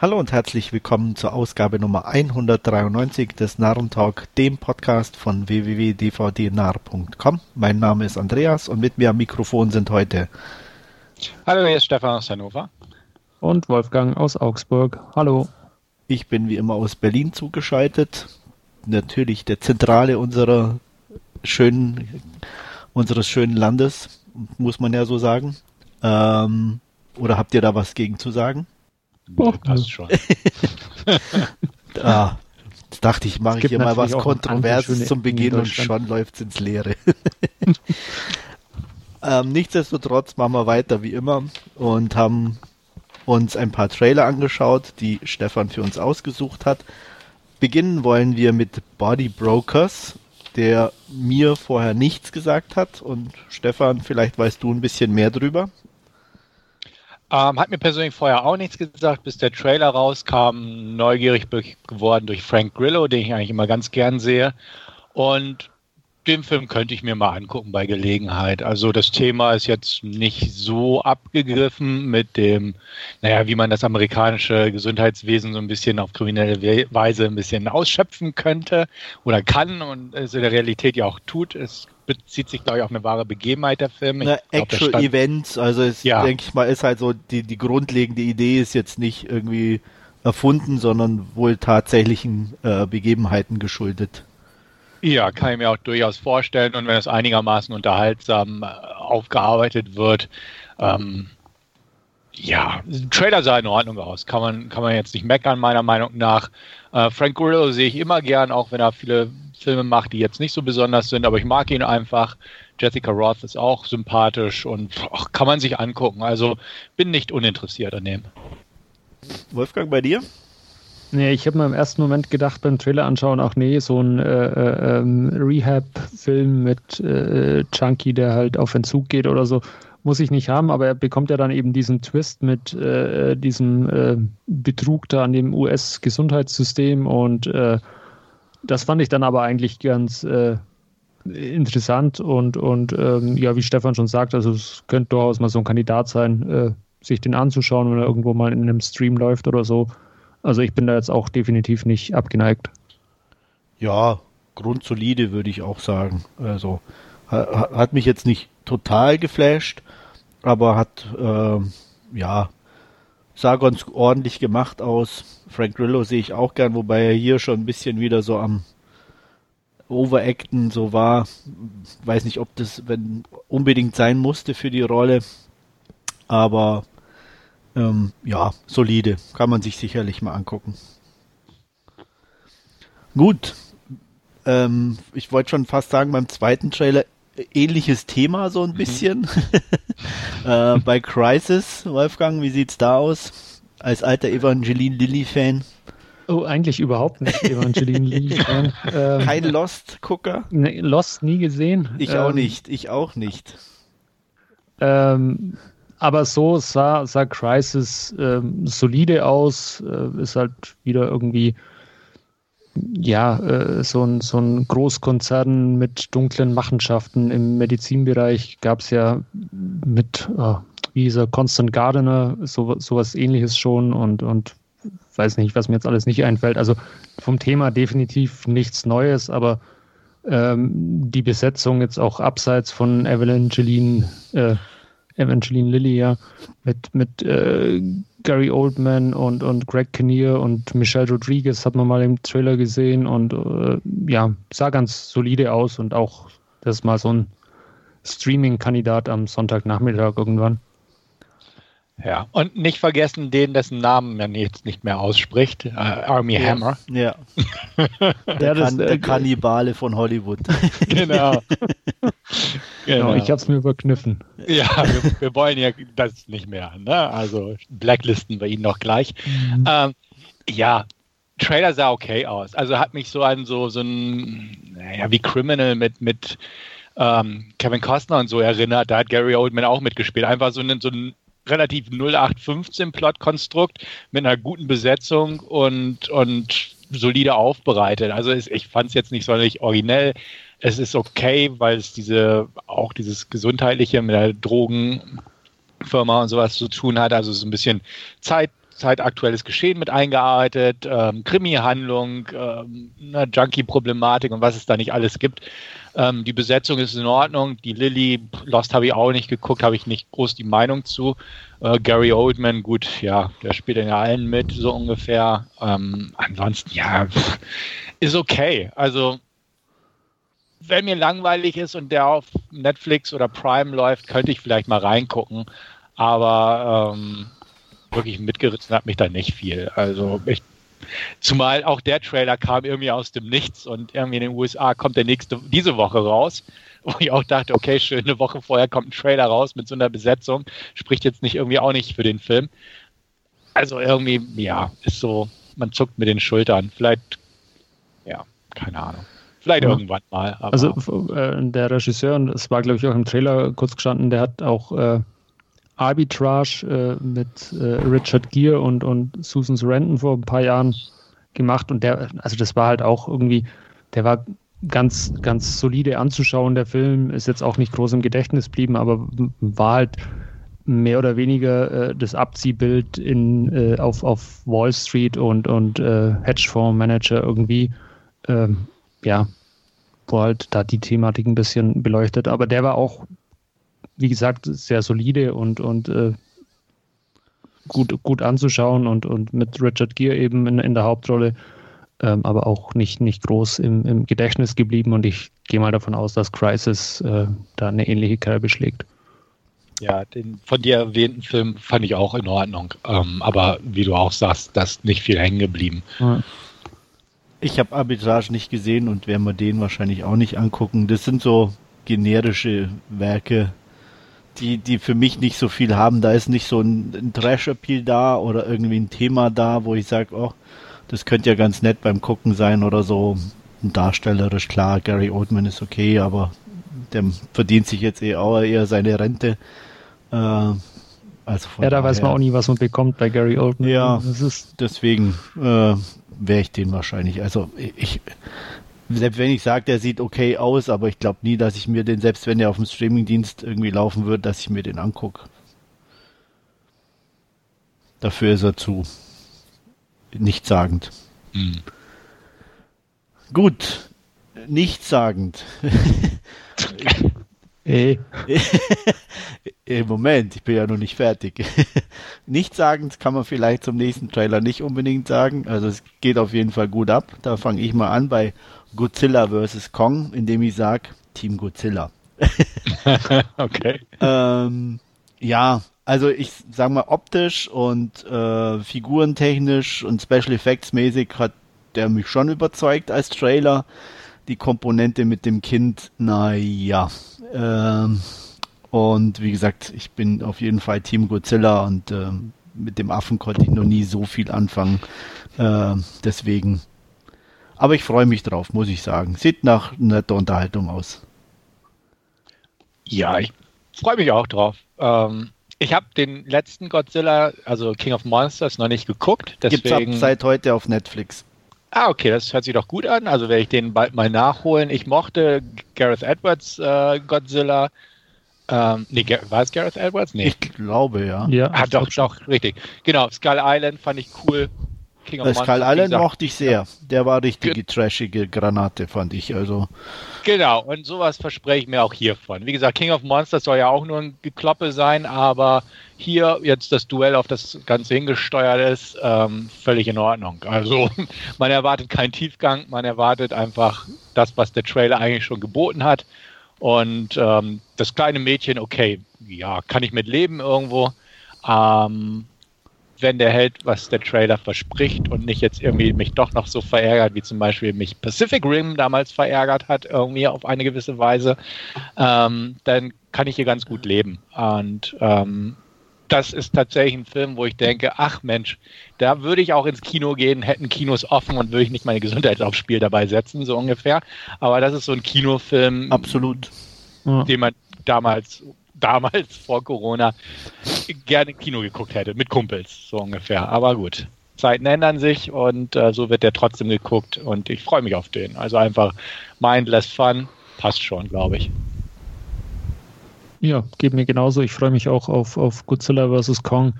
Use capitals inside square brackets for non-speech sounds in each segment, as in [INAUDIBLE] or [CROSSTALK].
Hallo und herzlich willkommen zur Ausgabe Nummer 193 des Narrentalk, dem Podcast von www.dvdnarr.com. Mein Name ist Andreas und mit mir am Mikrofon sind heute Hallo, hier ist Stefan aus Hannover. Und Wolfgang aus Augsburg. Hallo. Ich bin wie immer aus Berlin zugeschaltet. Natürlich der Zentrale unserer schönen, unseres schönen Landes, muss man ja so sagen. Ähm, oder habt ihr da was gegen zu sagen? Oh, passt schon. [LAUGHS] ah, jetzt dachte ich, mache ich hier mal was Kontroverses zum Beginn und schon läuft's ins Leere. [LAUGHS] ähm, nichtsdestotrotz machen wir weiter wie immer und haben uns ein paar Trailer angeschaut, die Stefan für uns ausgesucht hat. Beginnen wollen wir mit Body Brokers, der mir vorher nichts gesagt hat. Und Stefan, vielleicht weißt du ein bisschen mehr drüber. Ähm, hat mir persönlich vorher auch nichts gesagt, bis der Trailer rauskam. Neugierig geworden durch Frank Grillo, den ich eigentlich immer ganz gern sehe. Und den Film könnte ich mir mal angucken bei Gelegenheit. Also das Thema ist jetzt nicht so abgegriffen mit dem, naja, wie man das amerikanische Gesundheitswesen so ein bisschen auf kriminelle Weise ein bisschen ausschöpfen könnte oder kann und es in der Realität ja auch tut. Es bezieht sich, glaube ich, auf eine wahre Begebenheit der Film. Na, Actual glaub, Events, also es, ja. denke ich mal, ist halt so, die, die grundlegende Idee ist jetzt nicht irgendwie erfunden, sondern wohl tatsächlichen äh, Begebenheiten geschuldet. Ja, kann ich mir auch durchaus vorstellen. Und wenn es einigermaßen unterhaltsam äh, aufgearbeitet wird, ähm, ja, Trailer sah in Ordnung aus. Kann man, kann man jetzt nicht meckern, meiner Meinung nach. Äh, Frank Grillo sehe ich immer gern, auch wenn er viele Filme macht, die jetzt nicht so besonders sind, aber ich mag ihn einfach. Jessica Roth ist auch sympathisch und ach, kann man sich angucken. Also bin nicht uninteressiert an dem. Wolfgang, bei dir? Nee, ich habe mir im ersten Moment gedacht beim Trailer anschauen, ach nee, so ein äh, äh, ähm, Rehab-Film mit äh, Chunky, der halt auf Entzug geht oder so, muss ich nicht haben, aber er bekommt ja dann eben diesen Twist mit äh, diesem äh, Betrug da an dem US-Gesundheitssystem und äh, das fand ich dann aber eigentlich ganz interessant und, und ähm, ja, wie Stefan schon sagt, also es könnte durchaus mal so ein Kandidat sein, sich den anzuschauen, wenn er irgendwo mal in einem Stream läuft oder so. Also ich bin da jetzt auch definitiv nicht abgeneigt. Ja, grundsolide würde ich auch sagen. Also hat mich jetzt nicht total geflasht, aber hat äh, ja sah ganz ordentlich gemacht aus. Frank Grillo sehe ich auch gern, wobei er hier schon ein bisschen wieder so am Overacten so war. Weiß nicht, ob das wenn unbedingt sein musste für die Rolle, aber ähm, ja, solide. Kann man sich sicherlich mal angucken. Gut. Ähm, ich wollte schon fast sagen, beim zweiten Trailer ähnliches Thema so ein mhm. bisschen. [LAUGHS] äh, bei Crisis, Wolfgang, wie sieht's da aus? Als alter Evangeline Lilly-Fan. Oh, eigentlich überhaupt nicht Evangeline Lilly-Fan. [LAUGHS] Ähm, Kein Lost-Gucker? Ne, Lost nie gesehen. Ich ähm, auch nicht, ich auch nicht. Ähm, aber so sah, sah Crisis ähm, solide aus, äh, ist halt wieder irgendwie ja, äh, so, ein, so ein Großkonzern mit dunklen Machenschaften. Im Medizinbereich gab es ja mit, äh, wie hieß er, Constant Gardener, so, sowas ähnliches schon und, und weiß nicht, was mir jetzt alles nicht einfällt. Also vom Thema definitiv nichts Neues, aber ähm, die Besetzung jetzt auch abseits von Evelyn Jeline äh, Evangeline Lilly ja mit, mit äh, Gary Oldman und, und Greg Kinnear und Michelle Rodriguez hat man mal im Trailer gesehen und äh, ja, sah ganz solide aus und auch das ist mal so ein Streaming-Kandidat am Sonntagnachmittag irgendwann. Ja, und nicht vergessen den, dessen Namen man jetzt nicht mehr ausspricht, äh, Army ja. Hammer. Ja. [LAUGHS] der, kan der Kannibale von Hollywood. [LAUGHS] [LAUGHS] genau. genau. ich hab's mir überkniffen. Ja, wir, wir, wollen ja das nicht mehr. Ne? Also blacklisten wir ihn noch gleich. Mhm. Ähm, ja, Trailer sah okay aus. Also hat mich so an so, so ein, naja, wie Criminal mit, mit ähm, Kevin Costner und so erinnert. Da hat Gary Oldman auch mitgespielt. Einfach so ein, so ein relativ 0815 Plotkonstrukt mit einer guten Besetzung und, und solide aufbereitet. Also ist, ich fand es jetzt nicht sonderlich originell. Es ist okay, weil es diese auch dieses gesundheitliche mit der Drogenfirma und sowas zu tun hat. Also so ein bisschen Zeit zeitaktuelles Geschehen mit eingearbeitet, ähm, Krimi-Handlung, ähm, eine Junkie-Problematik und was es da nicht alles gibt. Ähm, die Besetzung ist in Ordnung. Die Lilly, Lost habe ich auch nicht geguckt, habe ich nicht groß die Meinung zu. Äh, Gary Oldman, gut, ja, der spielt in allen mit, so ungefähr. Ähm, ansonsten, ja, ist okay. Also, wenn mir langweilig ist und der auf Netflix oder Prime läuft, könnte ich vielleicht mal reingucken. Aber ähm, wirklich mitgerissen hat mich da nicht viel. Also ich, zumal auch der Trailer kam irgendwie aus dem Nichts und irgendwie in den USA kommt der nächste diese Woche raus, wo ich auch dachte, okay, schön, eine Woche vorher kommt ein Trailer raus mit so einer Besetzung, spricht jetzt nicht irgendwie auch nicht für den Film. Also irgendwie, ja, ist so, man zuckt mit den Schultern. Vielleicht, ja, keine Ahnung. Vielleicht ja. irgendwann mal. also äh, der Regisseur, und es war, glaube ich, auch im Trailer kurz gestanden, der hat auch äh, Arbitrage äh, mit äh, Richard Gere und, und Susan Sarandon vor ein paar Jahren gemacht und der, also das war halt auch irgendwie, der war ganz, ganz solide anzuschauen. Der Film ist jetzt auch nicht groß im Gedächtnis geblieben, aber war halt mehr oder weniger äh, das Abziehbild in, äh, auf, auf Wall Street und, und äh, Hedgefondsmanager irgendwie. Ähm, ja, wo halt da die Thematik ein bisschen beleuchtet. Aber der war auch wie gesagt, sehr solide und, und äh, gut, gut anzuschauen und, und mit Richard Gere eben in, in der Hauptrolle, ähm, aber auch nicht, nicht groß im, im Gedächtnis geblieben und ich gehe mal davon aus, dass Crisis äh, da eine ähnliche Kerbe schlägt. Ja, den von dir erwähnten Film fand ich auch in Ordnung, ähm, aber wie du auch sagst, da ist nicht viel hängen geblieben. Ja. Ich habe Arbitrage nicht gesehen und werde mir den wahrscheinlich auch nicht angucken. Das sind so generische Werke, die, die für mich nicht so viel haben. Da ist nicht so ein, ein Trash-Appeal da oder irgendwie ein Thema da, wo ich sage, oh, das könnte ja ganz nett beim Gucken sein oder so. Darstellerisch klar, Gary Oldman ist okay, aber der verdient sich jetzt eh auch eher seine Rente. Äh, also ja, da weiß man auch nie, was man bekommt bei Gary Oldman. Ja, deswegen äh, wäre ich den wahrscheinlich. Also ich, selbst wenn ich sage, der sieht okay aus, aber ich glaube nie, dass ich mir den, selbst wenn der auf dem Streamingdienst irgendwie laufen wird, dass ich mir den angucke. Dafür ist er zu nichtssagend. Mhm. Gut, nichtssagend. Hey. [LAUGHS] [LAUGHS] Moment, ich bin ja noch nicht fertig. [LAUGHS] Nichtssagend kann man vielleicht zum nächsten Trailer nicht unbedingt sagen. Also es geht auf jeden Fall gut ab. Da fange ich mal an bei Godzilla vs. Kong, indem ich sage Team Godzilla. [LAUGHS] okay. Ähm, ja, also ich sag mal optisch und äh, figurentechnisch und Special Effects mäßig hat der mich schon überzeugt als Trailer. Die Komponente mit dem Kind, naja. Ähm, und wie gesagt, ich bin auf jeden Fall Team Godzilla und äh, mit dem Affen konnte ich noch nie so viel anfangen. Äh, deswegen aber ich freue mich drauf, muss ich sagen. Sieht nach netter Unterhaltung aus. Ja, ich freue mich auch drauf. Ähm, ich habe den letzten Godzilla, also King of Monsters, noch nicht geguckt. Deswegen... Gibt's seit heute auf Netflix. Ah, okay, das hört sich doch gut an. Also werde ich den bald mal nachholen. Ich mochte Gareth Edwards äh, Godzilla. Ähm, nee, war es Gareth Edwards? Nee. Ich glaube, ja. Ja, ah, doch, doch, richtig. Genau, Skull Island fand ich cool. King of Skull Island mochte ich sehr. Ja. Der war richtige trashige Granate, fand ich. Also. Genau, und sowas verspreche ich mir auch hiervon. Wie gesagt, King of Monsters soll ja auch nur ein Gekloppe sein, aber hier jetzt das Duell auf das Ganze hingesteuert ist, ähm, völlig in Ordnung. Also [LAUGHS] man erwartet keinen Tiefgang, man erwartet einfach das, was der Trailer eigentlich schon geboten hat. Und ähm, das kleine Mädchen, okay, ja, kann ich mit leben irgendwo. Ähm, wenn der hält, was der Trailer verspricht und nicht jetzt irgendwie mich doch noch so verärgert, wie zum Beispiel mich Pacific Rim damals verärgert hat, irgendwie auf eine gewisse Weise, ähm, dann kann ich hier ganz gut leben. Und ähm, das ist tatsächlich ein Film, wo ich denke, ach Mensch, da würde ich auch ins Kino gehen, hätten Kinos offen und würde ich nicht meine Gesundheit aufs Spiel dabei setzen, so ungefähr. Aber das ist so ein Kinofilm. Absolut. Den man damals damals vor Corona gerne Kino geguckt hätte, mit Kumpels, so ungefähr. Aber gut, Zeiten ändern sich und äh, so wird der trotzdem geguckt und ich freue mich auf den. Also einfach mindless fun, passt schon, glaube ich. Ja, geht mir genauso. Ich freue mich auch auf, auf Godzilla vs. Kong.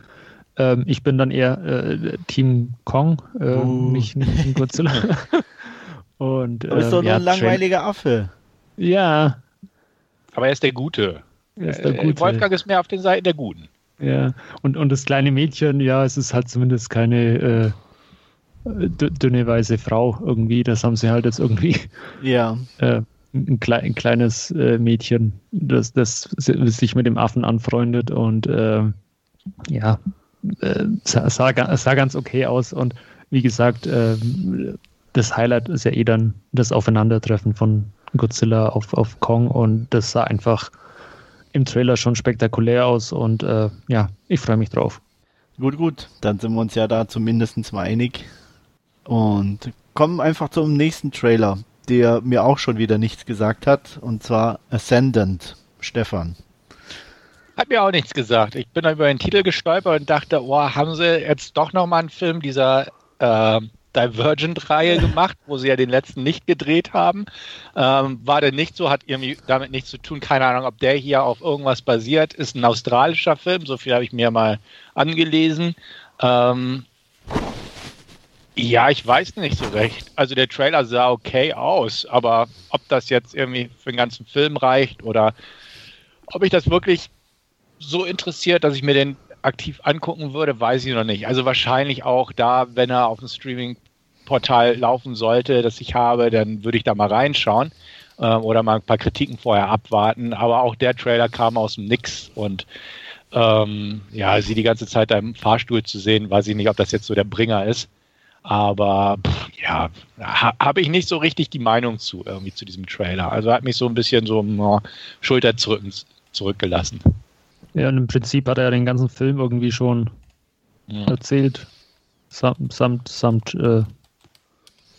Ähm, ich bin dann eher äh, Team Kong, äh, uh. nicht, nicht Team Godzilla. [LAUGHS] Und, du bist doch nur ja, ein langweiliger Affe. Ja. Aber er ist der Gute. Ist der äh, Gute. Wolfgang ist mehr auf den Seiten der Guten. Ja, und, und das kleine Mädchen, ja, es ist halt zumindest keine äh, dünne weiße Frau irgendwie. Das haben sie halt jetzt irgendwie. Ja. Äh, ein, klei ein, kleines äh, Mädchen, das, das sich mit dem Affen anfreundet und äh, ja, äh, sah, sah, sah, ganz okay aus. Und wie gesagt, äh, das Highlight ist ja eh dann das Aufeinandertreffen von Godzilla auf, auf Kong und das sah einfach im Trailer schon spektakulär aus und äh, ja, ich freue mich drauf. Gut, gut, dann sind wir uns ja da zumindest mal einig und kommen einfach zum nächsten Trailer, der mir auch schon wieder nichts gesagt hat und zwar Ascendant, Stefan. Hat mir auch nichts gesagt. Ich bin über den Titel gestolpert und dachte, oh, haben sie jetzt doch nochmal einen Film dieser äh, Divergent-Reihe [LAUGHS] gemacht, wo sie ja den letzten nicht gedreht haben. Ähm, war der nicht so, hat irgendwie damit nichts zu tun. Keine Ahnung, ob der hier auf irgendwas basiert. Ist ein australischer Film, so viel habe ich mir mal angelesen. Ähm, ja, ich weiß nicht so recht. Also der Trailer sah okay aus, aber ob das jetzt irgendwie für den ganzen Film reicht oder ob ich das wirklich so interessiert, dass ich mir den aktiv angucken würde, weiß ich noch nicht. Also wahrscheinlich auch da, wenn er auf dem Streaming-Portal laufen sollte, das ich habe, dann würde ich da mal reinschauen ähm, oder mal ein paar Kritiken vorher abwarten. Aber auch der Trailer kam aus dem Nix und ähm, ja, sie die ganze Zeit da im Fahrstuhl zu sehen, weiß ich nicht, ob das jetzt so der Bringer ist. Aber pff, ja, ha, habe ich nicht so richtig die Meinung zu irgendwie zu diesem Trailer. Also hat mich so ein bisschen so uh, Schulter zurück, zurückgelassen. Ja, und im Prinzip hat er den ganzen Film irgendwie schon ja. erzählt. Samt, samt, samt äh,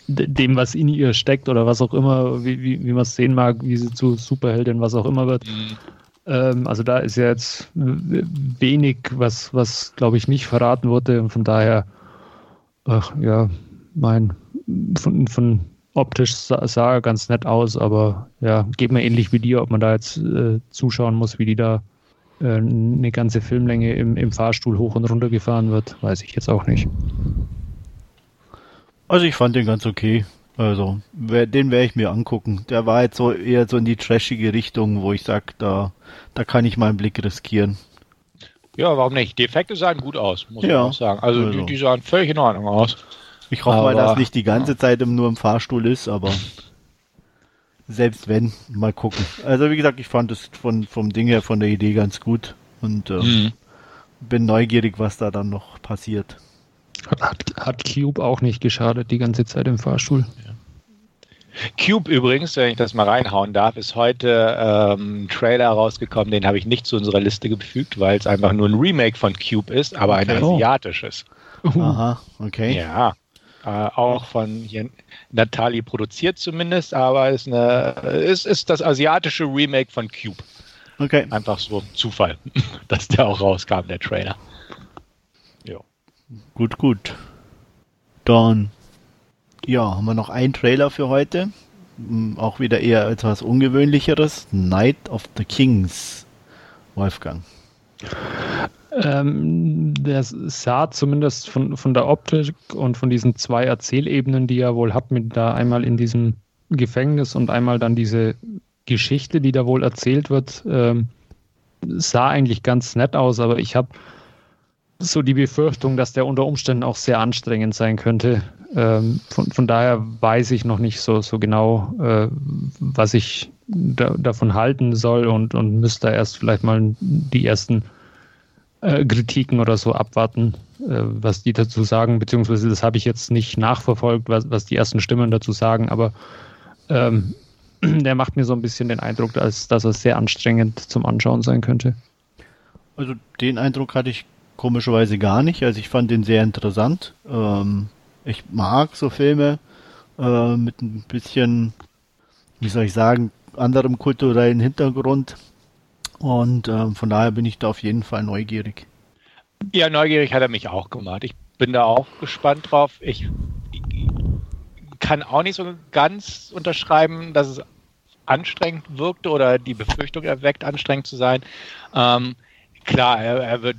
dem, was in ihr steckt oder was auch immer, wie, wie, wie man es sehen mag, wie sie zu Superheldin, was auch immer wird. Mhm. Ähm, also da ist ja jetzt wenig, was, was glaube ich, nicht verraten wurde. Und von daher, ach ja, mein, von, von optisch sah, sah er ganz nett aus, aber ja, geht mir ähnlich wie dir, ob man da jetzt äh, zuschauen muss, wie die da äh, eine ganze Filmlänge im, im Fahrstuhl hoch und runter gefahren wird, weiß ich jetzt auch nicht. Also ich fand den ganz okay. Also, den werde ich mir angucken. Der war jetzt so eher so in die trashige Richtung, wo ich sage, da, da kann ich mal einen Blick riskieren. Ja, warum nicht? Die Effekte sahen gut aus, muss ja, ich auch sagen. Also, also. Die, die, sahen völlig in Ordnung aus. Ich hoffe aber, mal, dass nicht die ganze Zeit nur im Fahrstuhl ist, aber selbst wenn, mal gucken. Also wie gesagt, ich fand es von, vom Ding her, von der Idee ganz gut und äh, mhm. bin neugierig, was da dann noch passiert. Hat, hat Cube auch nicht geschadet, die ganze Zeit im Fahrstuhl. Ja. Cube übrigens, wenn ich das mal reinhauen darf, ist heute ähm, ein Trailer rausgekommen, den habe ich nicht zu unserer Liste gefügt, weil es einfach nur ein Remake von Cube ist, aber ein okay. asiatisches. Uh. Aha, okay. Ja, äh, auch von hier Natali produziert zumindest, aber ist, eine, ist, ist das asiatische Remake von Cube. Okay. Einfach so Zufall, [LAUGHS] dass der auch rauskam, der Trailer. Gut, gut. Dann, ja, haben wir noch einen Trailer für heute. Hm, auch wieder eher etwas ungewöhnlicheres. Night of the Kings. Wolfgang. Ähm, der sah zumindest von, von der Optik und von diesen zwei Erzählebenen, die er wohl hat, mit da einmal in diesem Gefängnis und einmal dann diese Geschichte, die da wohl erzählt wird, ähm, sah eigentlich ganz nett aus, aber ich habe so die Befürchtung, dass der unter Umständen auch sehr anstrengend sein könnte. Ähm, von, von daher weiß ich noch nicht so, so genau, äh, was ich da, davon halten soll und, und müsste erst vielleicht mal die ersten äh, Kritiken oder so abwarten, äh, was die dazu sagen, beziehungsweise das habe ich jetzt nicht nachverfolgt, was, was die ersten Stimmen dazu sagen, aber ähm, [CLEARS THROAT] der macht mir so ein bisschen den Eindruck, dass, dass er sehr anstrengend zum Anschauen sein könnte. Also den Eindruck hatte ich komischerweise gar nicht. Also ich fand den sehr interessant. Ähm, ich mag so Filme äh, mit ein bisschen, wie soll ich sagen, anderem kulturellen Hintergrund. Und äh, von daher bin ich da auf jeden Fall neugierig. Ja, neugierig hat er mich auch gemacht. Ich bin da auch gespannt drauf. Ich kann auch nicht so ganz unterschreiben, dass es anstrengend wirkte oder die Befürchtung erweckt, anstrengend zu sein. Ähm, klar, er, er, wird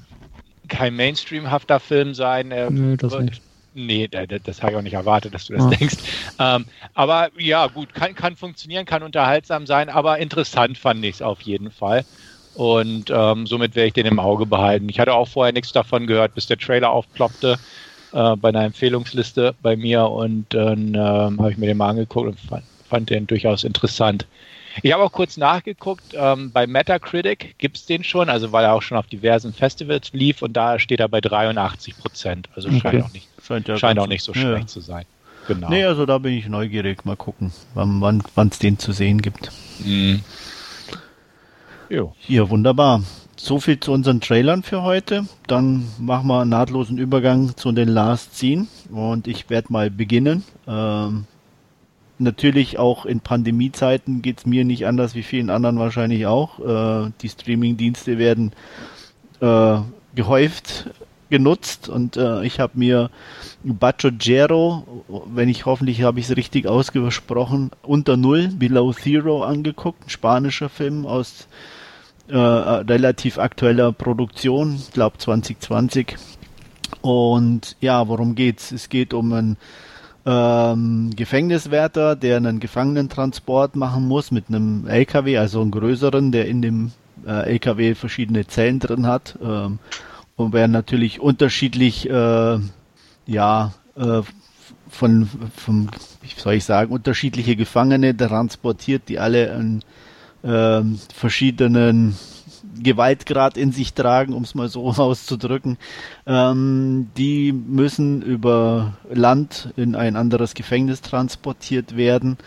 kein Mainstream-hafter Film sein. Er Nö, das nicht. Nee, das, das habe ich auch nicht erwartet, dass du das ja. denkst. Ähm, aber ja, gut, kann, kann funktionieren, kann unterhaltsam sein, aber interessant fand ich es auf jeden Fall. Und ähm, somit werde ich den im Auge behalten. Ich hatte auch vorher nichts davon gehört, bis der Trailer aufploppte äh, bei einer Empfehlungsliste bei mir und dann ähm, habe ich mir den mal angeguckt und fand, fand den durchaus interessant. Ich habe auch kurz nachgeguckt, ähm, bei Metacritic gibt es den schon, also weil er auch schon auf diversen Festivals lief und da steht er bei 83 Prozent. Also okay. scheint auch nicht, scheint ja scheint auch nicht so schlecht ja. zu sein. Genau. Nee, also da bin ich neugierig. Mal gucken, wann es den zu sehen gibt. Mhm. Jo. Hier, wunderbar. So viel zu unseren Trailern für heute. Dann machen wir einen nahtlosen Übergang zu den Last Scene und ich werde mal beginnen. Ähm, natürlich auch in Pandemiezeiten geht es mir nicht anders wie vielen anderen wahrscheinlich auch. Äh, die Streaming-Dienste werden äh, gehäuft genutzt und äh, ich habe mir Gero, wenn ich hoffentlich habe ich es richtig ausgesprochen, unter Null, Below Zero angeguckt, ein spanischer Film aus äh, relativ aktueller Produktion, ich glaube 2020. Und ja, worum geht's? Es geht um einen ähm, Gefängniswärter, der einen Gefangenentransport machen muss mit einem LKW, also einen größeren, der in dem äh, LKW verschiedene Zellen drin hat. Ähm, und werden natürlich unterschiedlich, äh, ja, äh, von, von, wie soll ich sagen, unterschiedliche Gefangene transportiert, die alle einen äh, verschiedenen Gewaltgrad in sich tragen, um es mal so [LAUGHS] auszudrücken. Ähm, die müssen über Land in ein anderes Gefängnis transportiert werden.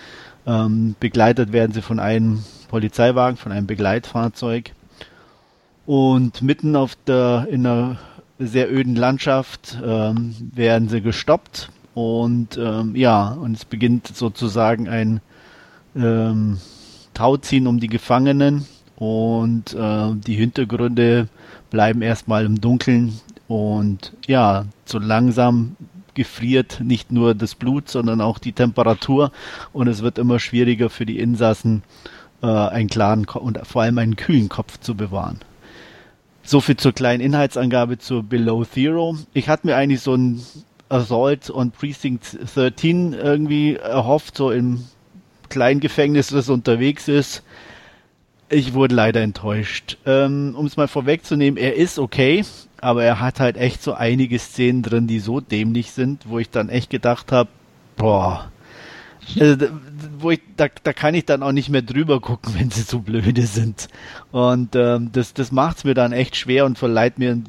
Ähm, begleitet werden sie von einem Polizeiwagen, von einem Begleitfahrzeug. Und mitten auf der, in einer sehr öden Landschaft ähm, werden sie gestoppt. Und ähm, ja, und es beginnt sozusagen ein ähm, Tauziehen um die Gefangenen und äh, die Hintergründe bleiben erstmal im Dunkeln und ja, so langsam gefriert nicht nur das Blut, sondern auch die Temperatur und es wird immer schwieriger für die Insassen äh, einen klaren Ko und vor allem einen kühlen Kopf zu bewahren. So viel zur kleinen Inhaltsangabe zu Below Zero. Ich hatte mir eigentlich so ein Assault on Precinct 13 irgendwie erhofft, so im kleinen Gefängnis, das unterwegs ist. Ich wurde leider enttäuscht. Ähm, um es mal vorwegzunehmen, er ist okay, aber er hat halt echt so einige Szenen drin, die so dämlich sind, wo ich dann echt gedacht habe, boah, also, wo ich, da, da kann ich dann auch nicht mehr drüber gucken, [LAUGHS] wenn sie so blöde sind. Und ähm, das, das macht es mir dann echt schwer und verleiht mir ein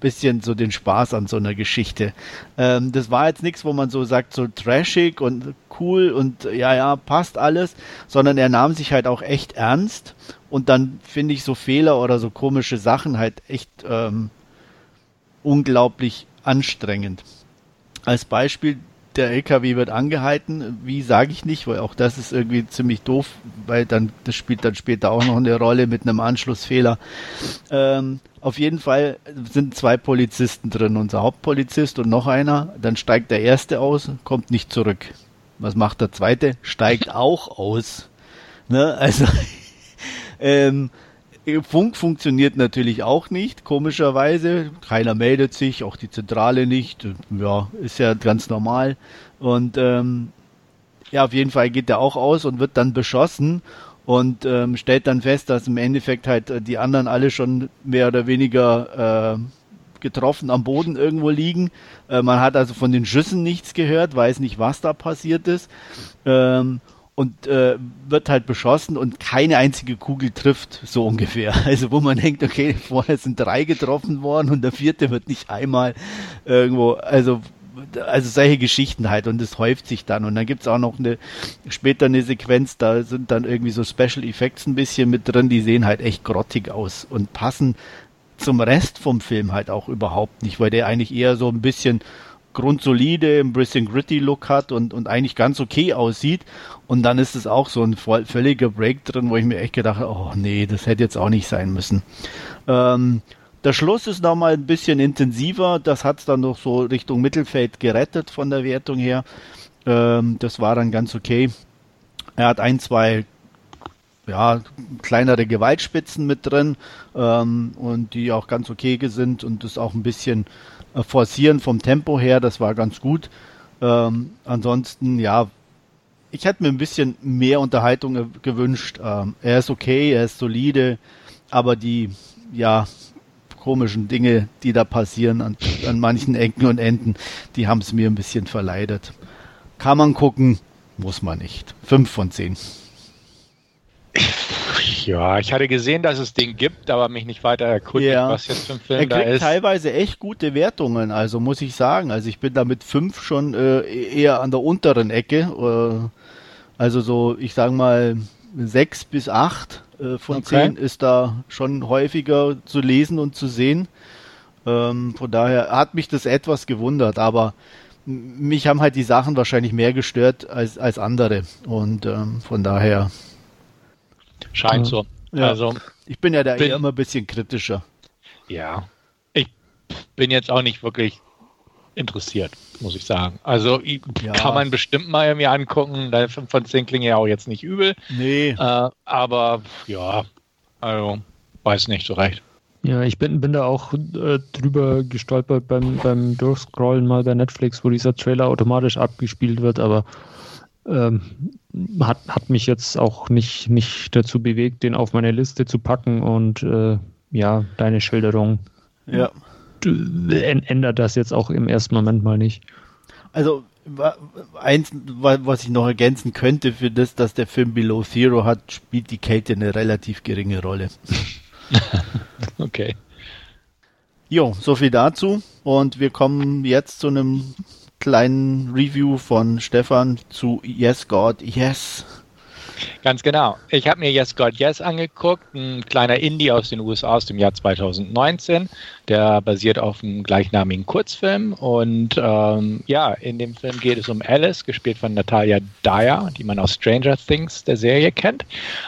bisschen so den Spaß an so einer Geschichte. Ähm, das war jetzt nichts, wo man so sagt, so trashig und cool und ja, ja, passt alles, sondern er nahm sich halt auch echt ernst und dann finde ich so Fehler oder so komische Sachen halt echt ähm, unglaublich anstrengend. Als Beispiel der LKW wird angehalten. Wie sage ich nicht, weil auch das ist irgendwie ziemlich doof, weil dann das spielt dann später auch noch eine Rolle mit einem Anschlussfehler. Ähm, auf jeden Fall sind zwei Polizisten drin, unser Hauptpolizist und noch einer. Dann steigt der erste aus, kommt nicht zurück. Was macht der zweite? Steigt auch aus. Ne? Also [LAUGHS] ähm, Funk funktioniert natürlich auch nicht, komischerweise. Keiner meldet sich, auch die Zentrale nicht. Ja, ist ja ganz normal. Und ähm, ja, auf jeden Fall geht er auch aus und wird dann beschossen und ähm, stellt dann fest, dass im Endeffekt halt die anderen alle schon mehr oder weniger äh, getroffen am Boden irgendwo liegen. Äh, man hat also von den Schüssen nichts gehört, weiß nicht, was da passiert ist. Ähm, und äh, wird halt beschossen und keine einzige Kugel trifft, so ungefähr. [LAUGHS] Also wo man denkt, okay, vorher sind drei getroffen worden und der vierte wird nicht einmal irgendwo, also also solche Geschichten halt und es häuft sich dann und dann gibt's auch noch eine später eine Sequenz, da sind dann irgendwie so Special Effects ein bisschen mit drin, die sehen halt echt grottig aus und passen zum Rest vom Film halt auch überhaupt nicht, weil der eigentlich eher so ein bisschen grundsolide, ein bisschen gritty Look hat und, und eigentlich ganz okay aussieht. Und dann ist es auch so ein völliger Break drin, wo ich mir echt gedacht habe, oh nee, das hätte jetzt auch nicht sein müssen. Ähm, der Schluss ist nochmal ein bisschen intensiver. Das hat es dann noch so Richtung Mittelfeld gerettet von der Wertung her. Ähm, das war dann ganz okay. Er hat ein, zwei ja, kleinere Gewaltspitzen mit drin ähm, und die auch ganz okay sind und das auch ein bisschen äh, forcieren vom Tempo her, das war ganz gut. Ähm, ansonsten, ja, ich hätte mir ein bisschen mehr Unterhaltung gewünscht. Ähm, er ist okay, er ist solide, aber die, ja, komischen Dinge, die da passieren an, an manchen Ecken und Enden, die haben es mir ein bisschen verleidet. Kann man gucken, muss man nicht. Fünf von zehn. Ja, ich hatte gesehen, dass es den gibt, aber mich nicht weiter erkundigt, Ja. was jetzt für ein Film Er da kriegt ist. teilweise echt gute Wertungen, also muss ich sagen. Also ich bin da mit fünf schon äh, eher an der unteren Ecke. Äh, also so, ich sag mal, sechs bis acht äh, von Okay. zehn ist da schon häufiger zu lesen und zu sehen. Ähm, von daher hat mich das etwas gewundert, aber mich haben halt die Sachen wahrscheinlich mehr gestört als, als andere. Und ähm, von daher, Scheint so. Ja. Also, ich bin ja da Bin- eher immer ein bisschen kritischer. ja. Ich bin jetzt auch nicht wirklich interessiert, muss ich sagen. Also, ich- Ja. kann man bestimmt mal mir angucken. Da 5 von 10 klingen ja auch jetzt nicht übel. Nee. Äh, aber, ja, also, weiß nicht so recht. Ja, ich bin, bin da auch äh, drüber gestolpert beim, beim Durchscrollen mal bei Netflix, wo dieser Trailer automatisch abgespielt wird, aber ähm, hat, hat mich jetzt auch nicht, nicht dazu bewegt, den auf meine Liste zu packen und äh, ja, deine Schilderung Ja. ändert das jetzt auch im ersten Moment mal nicht. Also eins, wa- was ich noch ergänzen könnte für das, dass der Film Below Zero hat, spielt die Kälte eine relativ geringe Rolle. [LAUGHS] Okay. Jo, so viel dazu. Und wir kommen jetzt zu einem kleinen Review von Stefan zu Yes God Yes. Ganz genau. Ich habe mir Yes God Yes angeguckt, ein kleiner Indie aus den USA aus dem Jahr 2019. Der basiert auf einem gleichnamigen Kurzfilm. Und ähm, ja, in dem Film geht es um Alice, gespielt von Natalia Dyer, die man aus Stranger Things der Serie kennt.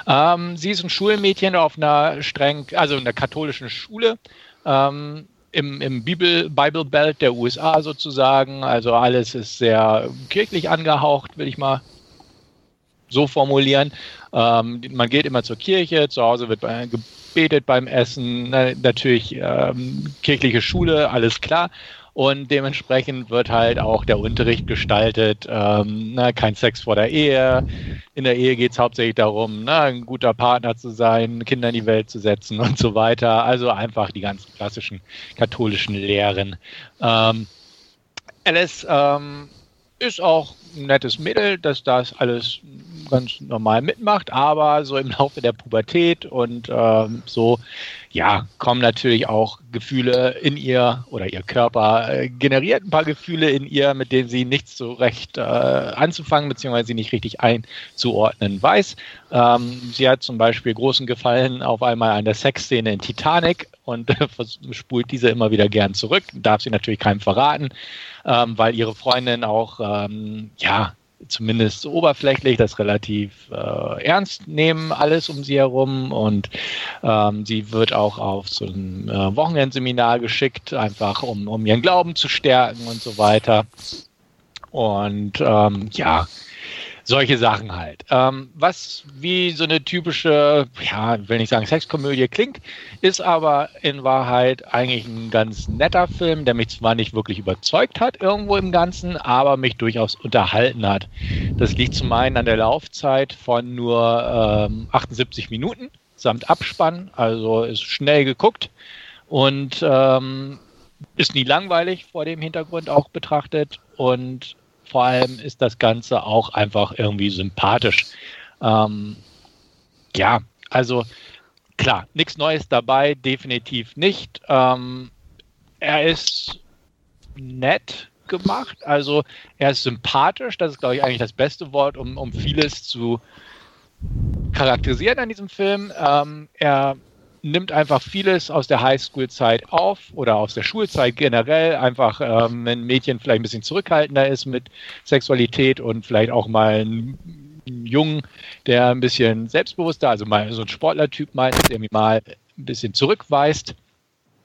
Ähm, sie ist ein Schulmädchen auf einer streng, also in der katholischen Schule. Ähm, im, im Bibel, Bible Belt der USA sozusagen. Also alles ist sehr kirchlich angehaucht, will ich mal so formulieren. Ähm, man geht immer zur Kirche, zu Hause wird gebetet beim Essen, na, natürlich ähm, kirchliche Schule, alles klar. Und dementsprechend wird halt auch der Unterricht gestaltet. Ähm, na, kein Sex vor der Ehe. In der Ehe geht es hauptsächlich darum, na, ein guter Partner zu sein, Kinder in die Welt zu setzen und so weiter. Also einfach die ganzen klassischen katholischen Lehren. Ähm, Alice ähm, ist auch ein nettes Mädel, dass das alles ganz normal mitmacht, aber so im Laufe der Pubertät und ähm, so, ja, kommen natürlich auch Gefühle in ihr oder ihr Körper äh, generiert ein paar Gefühle in ihr, mit denen sie nichts so recht äh, anzufangen beziehungsweise sie nicht richtig einzuordnen weiß. Ähm, sie hat zum Beispiel großen Gefallen auf einmal an der Sexszene in Titanic und [LAUGHS] spult diese immer wieder gern zurück, darf sie natürlich keinem verraten ähm, weil ihre Freundin auch, ähm, ja, zumindest oberflächlich das relativ äh, ernst nehmen, alles um sie herum. Und ähm, sie wird auch auf so ein äh, Wochenendseminar geschickt, einfach um, um ihren Glauben zu stärken und so weiter. Und ähm, ja, solche Sachen halt. Ähm, was wie so eine typische, ja, will nicht sagen Sexkomödie klingt, ist aber in Wahrheit eigentlich ein ganz netter Film, der mich zwar nicht wirklich überzeugt hat irgendwo im Ganzen, aber mich durchaus unterhalten hat. Das liegt zum einen an der Laufzeit von nur ähm, 78 Minuten samt Abspann, also ist schnell geguckt und ähm, ist nie langweilig vor dem Hintergrund auch betrachtet und vor allem ist das Ganze auch einfach irgendwie sympathisch. Ähm, ja, also klar, nichts Neues dabei, definitiv nicht. Ähm, er ist nett gemacht, also er ist sympathisch, das ist, glaube ich, eigentlich das beste Wort, um, um vieles zu charakterisieren an diesem Film. Ähm, er nimmt einfach vieles aus der Highschool-Zeit auf oder aus der Schulzeit generell. Einfach, ähm, wenn ein Mädchen vielleicht ein bisschen zurückhaltender ist mit Sexualität und vielleicht auch mal ein Jungen, der ein bisschen selbstbewusster, also mal so ein Sportlertyp meint, der irgendwie mal ein bisschen zurückweist,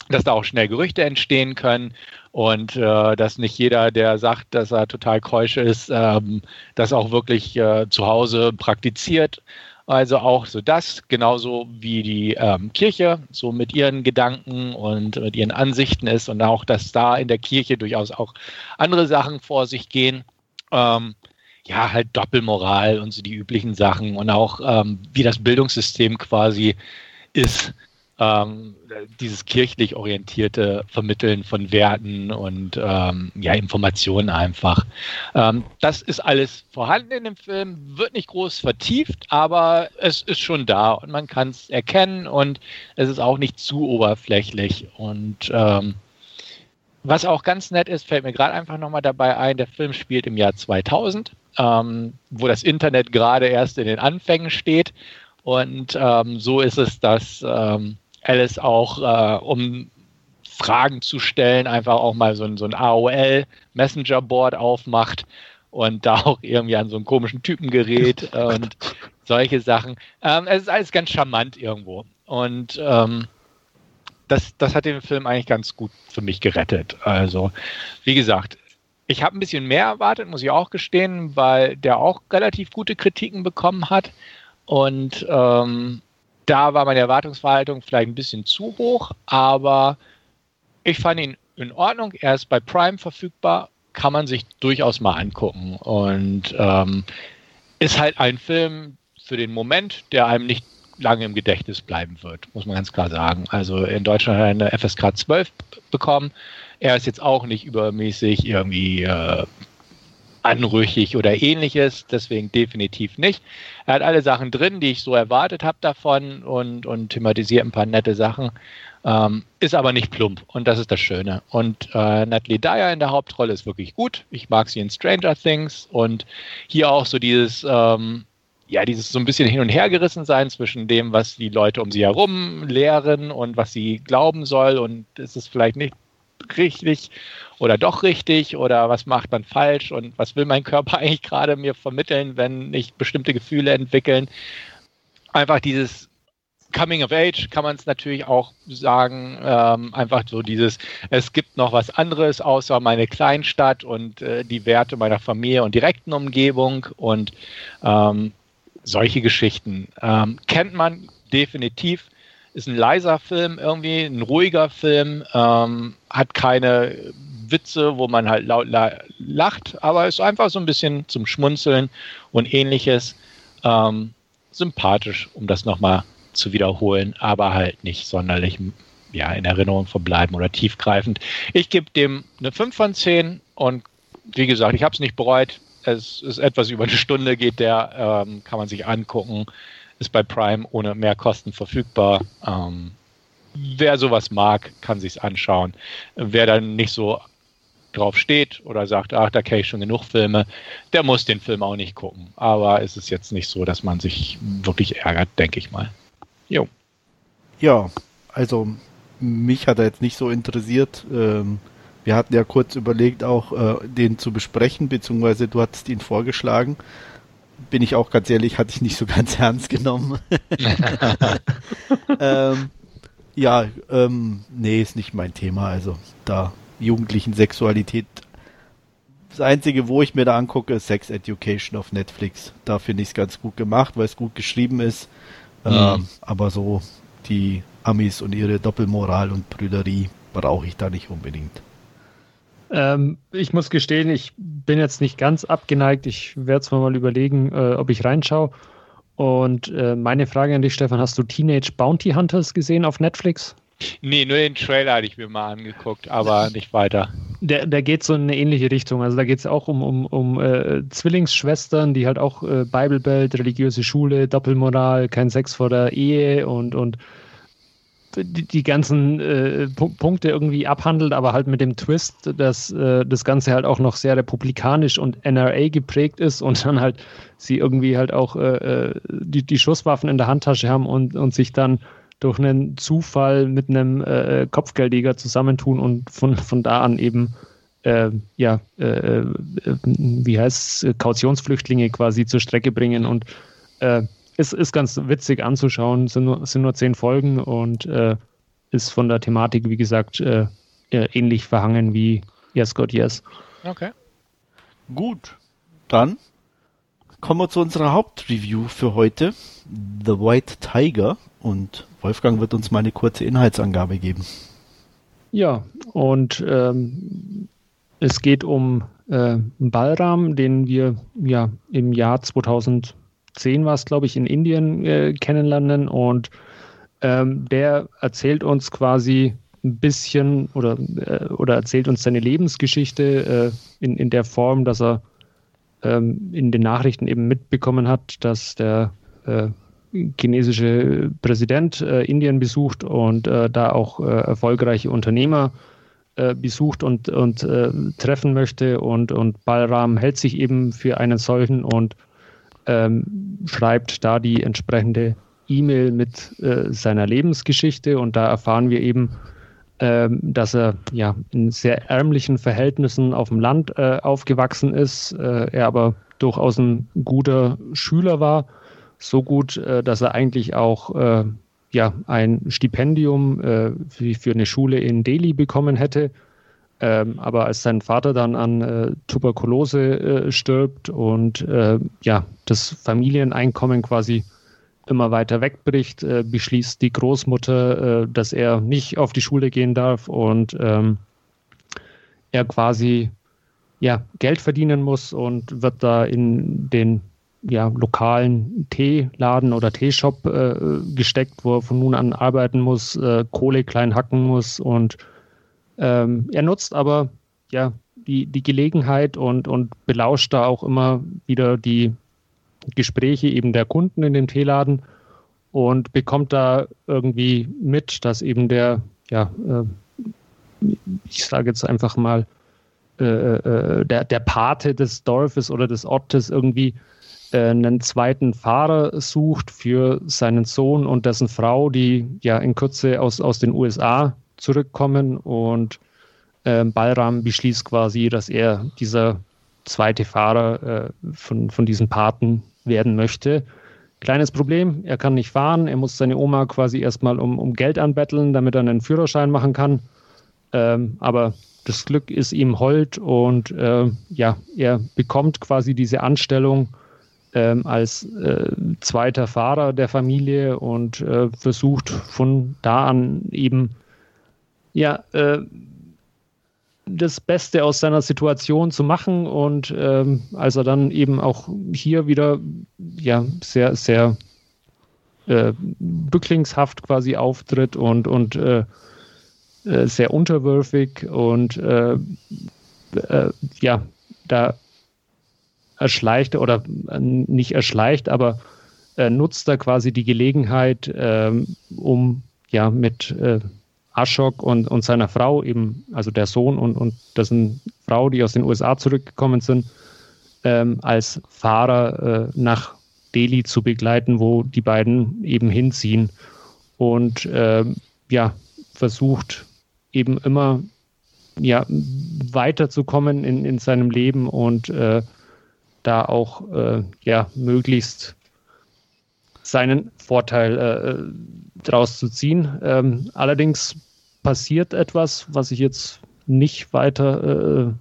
dass da auch schnell Gerüchte entstehen können und äh, dass nicht jeder, der sagt, dass er total keusch ist, ähm, das auch wirklich äh, zu Hause praktiziert. Also auch so das, genauso wie die ähm, Kirche so mit ihren Gedanken und mit ihren Ansichten ist und auch, dass da in der Kirche durchaus auch andere Sachen vor sich gehen. Ähm, ja, halt Doppelmoral und so die üblichen Sachen und auch ähm, wie das Bildungssystem quasi ist ähm, dieses kirchlich orientierte Vermitteln von Werten und ähm, ja, Informationen einfach. Ähm, das ist alles vorhanden in dem Film, wird nicht groß vertieft, aber es ist schon da und man kann es erkennen und es ist auch nicht zu oberflächlich. Und ähm, was auch ganz nett ist, fällt mir gerade einfach nochmal dabei ein, der Film spielt im Jahr 2000, ähm, wo das Internet gerade erst in den Anfängen steht. Und ähm, so ist es, dass ähm, Alice auch, äh, um Fragen zu stellen, einfach auch mal so ein, so ein AOL Messenger Board aufmacht und da auch irgendwie an so einen komischen Typen gerät und [LAUGHS] solche Sachen. Ähm, es ist alles ganz charmant irgendwo. Und ähm, das, das hat den Film eigentlich ganz gut für mich gerettet. Also, wie gesagt, ich habe ein bisschen mehr erwartet, muss ich auch gestehen, weil der auch relativ gute Kritiken bekommen hat. Und ähm, da war meine Erwartungsverhaltung vielleicht ein bisschen zu hoch, aber ich fand ihn in Ordnung. Er ist bei Prime verfügbar, kann man sich durchaus mal angucken und ähm, ist halt ein Film für den Moment, der einem nicht lange im Gedächtnis bleiben wird, muss man ganz klar sagen. Also in Deutschland hat er eine FSK 12 bekommen. Er ist jetzt auch nicht übermäßig irgendwie äh, anrüchig oder ähnliches, deswegen definitiv nicht. Er hat alle Sachen drin, die ich so erwartet habe davon und, und thematisiert ein paar nette Sachen. Ähm, ist aber nicht plump und das ist das Schöne. Und äh, Natalie Dyer in der Hauptrolle ist wirklich gut. Ich mag sie in Stranger Things und hier auch so dieses, ähm, ja, dieses so ein bisschen hin und her gerissen sein zwischen dem, was die Leute um sie herum lehren und was sie glauben soll und ist es vielleicht nicht richtig oder doch richtig oder was macht man falsch und was will mein Körper [LAUGHS] eigentlich gerade mir vermitteln, wenn ich bestimmte Gefühle entwickeln. Einfach dieses Coming of Age kann man es natürlich auch sagen, ähm, einfach so dieses, es gibt noch was anderes außer meine Kleinstadt und äh, die Werte meiner Familie und direkten Umgebung und ähm, solche Geschichten. Ähm, kennt man definitiv, ist ein leiser Film irgendwie, ein ruhiger Film, ähm, hat keine Witze, wo man halt laut lacht, aber ist einfach so ein bisschen zum Schmunzeln und ähnliches. Ähm, sympathisch, um das nochmal zu wiederholen, aber halt nicht sonderlich ja, in Erinnerung verbleiben oder tiefgreifend. Ich gebe dem eine 5 von 10 und wie gesagt, ich habe es nicht bereut. Es ist etwas über eine Stunde, geht der, ähm, kann man sich angucken, ist bei Prime ohne Mehrkosten verfügbar. Ähm, wer sowas mag, kann sich's anschauen. Wer dann nicht so drauf steht oder sagt, ach, da kenne ich schon genug Filme, der muss den Film auch nicht gucken. Aber es ist jetzt nicht so, dass man sich wirklich ärgert, denke ich mal. Jo. Ja, also mich hat er jetzt nicht so interessiert. Ähm, wir hatten ja kurz überlegt, auch äh, den zu besprechen, beziehungsweise du hattest ihn vorgeschlagen. Bin ich auch ganz ehrlich, hatte ich nicht so [LAUGHS] ganz ernst genommen. [LAUGHS] ähm, ja, ähm, nee, ist nicht mein Thema. Also da jugendlichen Sexualität. Das Einzige, wo ich mir da angucke, ist Sex Education auf Netflix. Da finde ich es ganz gut gemacht, weil es gut geschrieben ist. Mhm. Ähm, aber so die Amis und ihre Doppelmoral und Brüderie brauche ich da nicht unbedingt. Ähm, ich muss gestehen, ich bin jetzt nicht ganz abgeneigt. Ich werde es mal überlegen, äh, ob ich reinschaue. Und äh, meine Frage an dich, Stefan, hast du Teenage Bounty Hunters gesehen auf Netflix? Nee, nur den Trailer hatte ich mir mal angeguckt, aber nicht weiter. Der, der geht so in eine ähnliche Richtung. Also da geht es auch um, um, um äh, Zwillingsschwestern, die halt auch äh, Bibelbelt, religiöse Schule, Doppelmoral, kein Sex vor der Ehe und, und die, die ganzen äh, Punkte irgendwie abhandelt, aber halt mit dem Twist, dass äh, das Ganze halt auch noch sehr republikanisch und NRA geprägt ist und dann halt sie irgendwie halt auch äh, äh, die, die Schusswaffen in der Handtasche haben und, und sich dann durch einen Zufall mit einem äh, Kopfgeldjäger zusammentun und von, von da an eben äh, ja, äh, äh wie heißt es, Kautionsflüchtlinge quasi zur Strecke bringen und äh, ist, ist ganz witzig anzuschauen, sind nur, sind nur zehn Folgen und äh, ist von der Thematik, wie gesagt, äh, ähnlich verhangen wie Yes God Yes. Okay. Gut. Dann kommen wir zu unserer Hauptreview für heute. The White Tiger. Und Wolfgang wird uns mal eine kurze Inhaltsangabe geben. Ja, und ähm, es geht um äh, Balram, den wir ja im Jahr 2010 war es, glaube ich, in Indien äh, kennenlernen. Und ähm, der erzählt uns quasi ein bisschen oder, äh, oder erzählt uns seine Lebensgeschichte äh, in, in der Form, dass er ähm, in den Nachrichten eben mitbekommen hat, dass der äh, chinesische Präsident äh, Indien besucht und äh, da auch äh, erfolgreiche Unternehmer besucht und, und treffen möchte. Und, und Balram hält sich eben für einen solchen und ähm, schreibt da die entsprechende E-Mail mit seiner Lebensgeschichte. Und da erfahren wir eben, ähm, dass er ja in sehr ärmlichen Verhältnissen auf dem Land äh, aufgewachsen ist, äh, er aber durchaus ein guter Schüler war, so gut, äh, dass er eigentlich auch äh, ja ein Stipendium äh, für, eine Schule in Delhi bekommen hätte. Ähm, aber als sein Vater dann an äh, Tuberkulose stirbt und ja das Familieneinkommen quasi immer weiter wegbricht, äh, beschließt die Großmutter, äh, dass er nicht auf die Schule gehen darf und ähm, er quasi ja, Geld verdienen muss und wird da in den ja, lokalen Teeladen oder Teeshop äh, gesteckt, wo er von nun an arbeiten muss, äh, Kohle klein hacken muss und ähm, er nutzt aber ja die, die Gelegenheit und, und belauscht da auch immer wieder die Gespräche eben der Kunden in dem Teeladen und bekommt da irgendwie mit, dass eben der, ja, äh, ich sage jetzt einfach mal, äh, äh, der, der Pate des Dorfes oder des Ortes irgendwie äh, einen zweiten Fahrer sucht für seinen Sohn und dessen Frau, die ja in Kürze aus, aus den USA zurückkommen und äh, Balram beschließt quasi, dass er dieser zweite Fahrer äh, von, von diesen Paten werden möchte. Kleines Problem, er kann nicht fahren, er muss seine Oma quasi erstmal um, um Geld anbetteln, damit er einen Führerschein machen kann. Ähm, aber das Glück ist ihm hold und äh, ja, er bekommt quasi diese Anstellung ähm, als äh, zweiter Fahrer der Familie und äh, versucht von da an eben ja, äh, das Beste aus seiner Situation zu machen und ähm, als er dann eben auch hier wieder ja sehr sehr äh, bücklingshaft quasi auftritt und und äh, äh, sehr unterwürfig und äh, äh, ja da erschleicht oder äh, nicht erschleicht, aber nutzt er quasi die Gelegenheit, ähm, um ja mit Ashok und, und seiner Frau, eben, also der Sohn und, und dessen Frau, die aus den USA zurückgekommen sind, ähm, als Fahrer äh, nach Delhi zu begleiten, wo die beiden eben hinziehen. Und äh, ja, versucht eben immer ja, weiterzukommen in, in seinem Leben und äh, da auch äh, ja, möglichst seinen Vorteil äh, draus zu ziehen. Ähm, allerdings passiert etwas, was ich jetzt nicht weiter äh,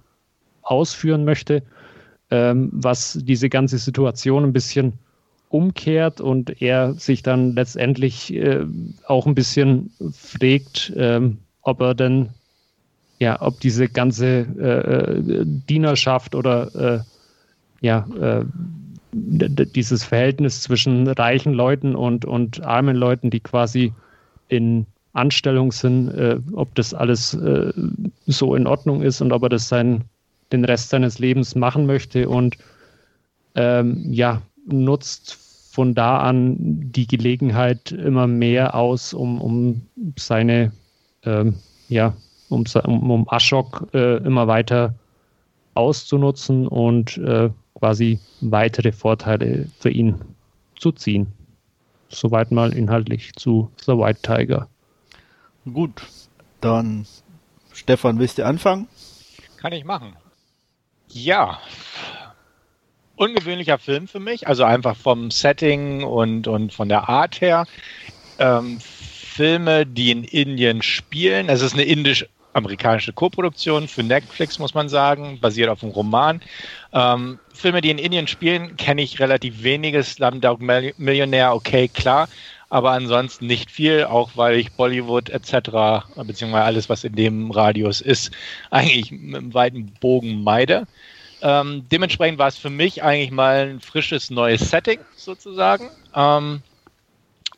ausführen möchte, ähm, was diese ganze Situation ein bisschen umkehrt und er sich dann letztendlich äh, auch ein bisschen fragt, ähm, ob er denn, ja, ob diese ganze äh, äh Dienerschaft oder äh, ja, äh, dieses Verhältnis zwischen reichen Leuten und, und armen Leuten, die quasi in Anstellung sind, äh, ob das alles äh, so in Ordnung ist und ob er das sein, den Rest seines Lebens machen möchte und ähm, ja, nutzt von da an die Gelegenheit immer mehr aus, um, um seine, ähm, ja, um, um, Ashok äh, immer weiter auszunutzen und äh, quasi weitere Vorteile für ihn zu ziehen. Soweit mal inhaltlich zu The White Tiger. Gut, dann Stefan, willst du anfangen? Kann ich machen. Ja, ungewöhnlicher Film für mich, also einfach vom Setting und, und von der Art her. Ähm, Filme, die in Indien spielen. Es ist eine indisch amerikanische Koproduktion für Netflix, muss man sagen, basiert auf einem Roman. Ähm, Filme, die in Indien spielen, kenne ich relativ wenige. Slumdog Millionär, okay, klar. Aber ansonsten nicht viel, auch weil ich Bollywood etc., beziehungsweise alles, was in dem Radius ist, eigentlich mit einem weiten Bogen meide. Ähm, dementsprechend war es für mich eigentlich mal ein frisches neues Setting sozusagen. Ähm,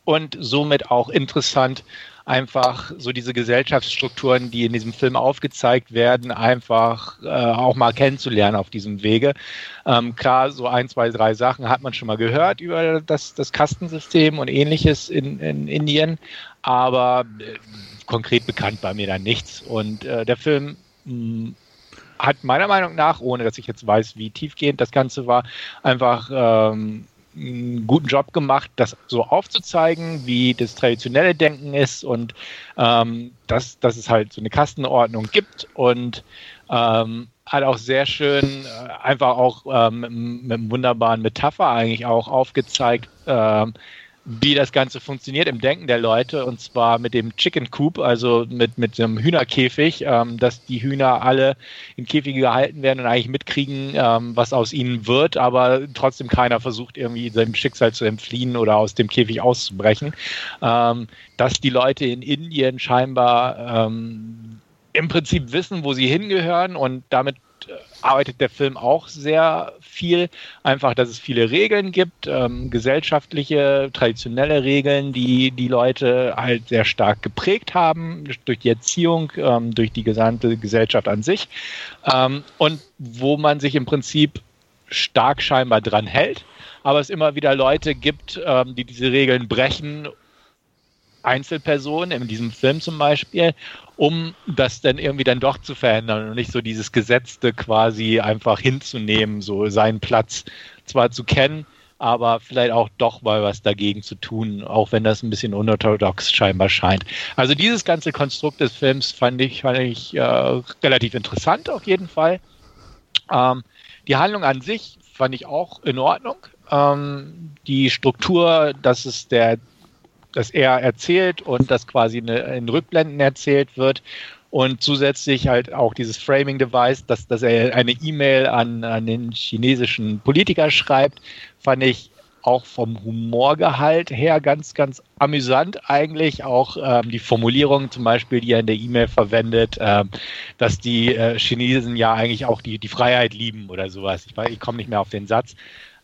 und somit auch interessant, einfach so diese Gesellschaftsstrukturen, die in diesem Film aufgezeigt werden, einfach äh, auch mal kennenzulernen auf diesem Wege. Ähm, klar, so ein, zwei, drei Sachen hat man schon mal gehört über das, das Kastensystem und ähnliches in, in Indien, aber äh, konkret bekannt war mir da nichts. Und äh, der Film mh, hm, hat meiner Meinung nach, ohne dass ich jetzt weiß, wie tiefgehend das Ganze war, einfach ähm, einen guten Job gemacht, das so aufzuzeigen, wie das traditionelle Denken ist und ähm, dass, dass es halt so eine Kastenordnung gibt und ähm, hat auch sehr schön äh, einfach auch ähm, mit einem wunderbaren Metapher eigentlich auch aufgezeigt, ähm, wie das Ganze funktioniert im Denken der Leute und zwar mit dem Chicken Coop, also mit, mit einem Hühnerkäfig, ähm, dass die Hühner alle in Käfige gehalten werden und eigentlich mitkriegen, ähm, was aus ihnen wird, aber trotzdem keiner versucht irgendwie seinem Schicksal zu entfliehen oder aus dem Käfig auszubrechen. Ähm, dass die Leute in Indien scheinbar ähm, im Prinzip wissen, wo sie hingehören und damit arbeitet der Film auch sehr viel. Einfach, dass es viele Regeln gibt, ähm, gesellschaftliche, traditionelle Regeln, die die Leute halt sehr stark geprägt haben durch die Erziehung, ähm, durch die gesamte Gesellschaft an sich. Ähm, und wo man sich im Prinzip stark scheinbar dran hält, aber es immer wieder Leute gibt, ähm, die diese Regeln brechen Einzelpersonen, in diesem Film zum Beispiel, um das dann irgendwie dann doch zu verändern und nicht so dieses Gesetzte quasi einfach hinzunehmen, so seinen Platz zwar zu kennen, aber vielleicht auch doch mal was dagegen zu tun, auch wenn das ein bisschen unorthodox scheinbar scheint. Also dieses ganze Konstrukt des Films fand ich, fand ich äh, relativ interessant auf jeden Fall. Ähm, die Handlung an sich fand ich auch in Ordnung. Ähm, die Struktur, dass es der dass er erzählt und das quasi in Rückblenden erzählt wird. Und zusätzlich halt auch dieses Framing-Device, dass, dass er eine E-Mail an, an den chinesischen Politiker schreibt, fand ich auch vom Humorgehalt her ganz, ganz amüsant eigentlich. Auch ähm, die Formulierung zum Beispiel, die er in der E-Mail verwendet, ähm, dass die äh, Chinesen ja eigentlich auch die, die Freiheit lieben oder sowas. Ich, ich komme nicht mehr auf den Satz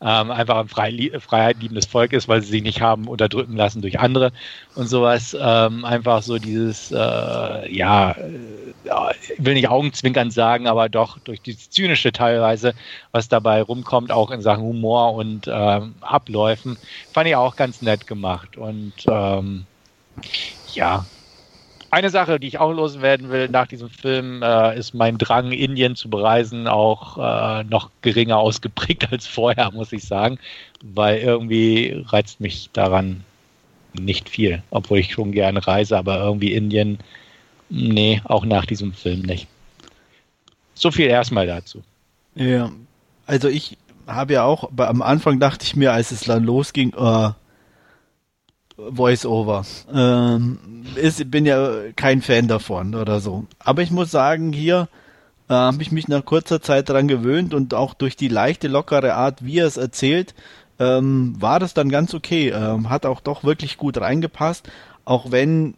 ähm, einfach ein frei, freiheitsliebendes Volk ist, weil sie sich nicht haben unterdrücken lassen durch andere und sowas. Ähm, einfach so dieses, äh, ja, ich will nicht augenzwinkernd sagen, aber doch durch dieses Zynische teilweise, was dabei rumkommt, auch in Sachen Humor und ähm, Abläufen, fand ich auch ganz nett gemacht. Und ähm, ja, eine Sache, die ich auch loswerden will nach diesem Film, äh, ist mein Drang, Indien zu bereisen, auch äh, noch geringer ausgeprägt [LAUGHS] als vorher, muss ich sagen, weil irgendwie reizt mich daran nicht viel, obwohl ich schon gerne reise, aber irgendwie Indien, nee, auch nach diesem Film nicht. So viel erstmal dazu. Ja, also ich habe ja auch, am Anfang dachte ich mir, als es dann losging, äh, Voice-Over. Ähm, ist, bin ja kein Fan davon oder so. Aber ich muss sagen, hier äh, habe ich mich nach kurzer Zeit daran gewöhnt und auch durch die leichte, lockere Art, wie er es erzählt, ähm, war das dann ganz okay. Ähm, hat auch doch wirklich gut reingepasst, auch wenn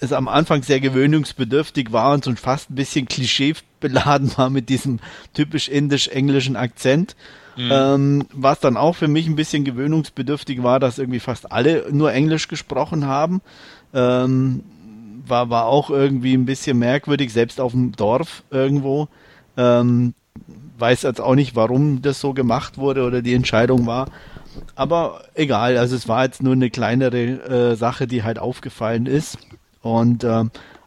es am Anfang sehr gewöhnungsbedürftig war und so fast ein bisschen klischeebeladen [LAUGHS] war mit diesem typisch indisch-englischen Akzent. Mhm. Ähm, was dann auch für mich ein bisschen gewöhnungsbedürftig war, dass irgendwie fast alle nur Englisch gesprochen haben. Ähm, war, war auch irgendwie ein bisschen merkwürdig, selbst auf dem Dorf irgendwo. Ähm, weiß jetzt auch nicht, warum das so gemacht wurde oder die Entscheidung war. Aber egal, also es war jetzt nur eine kleinere äh, Sache, die halt aufgefallen ist. Und äh,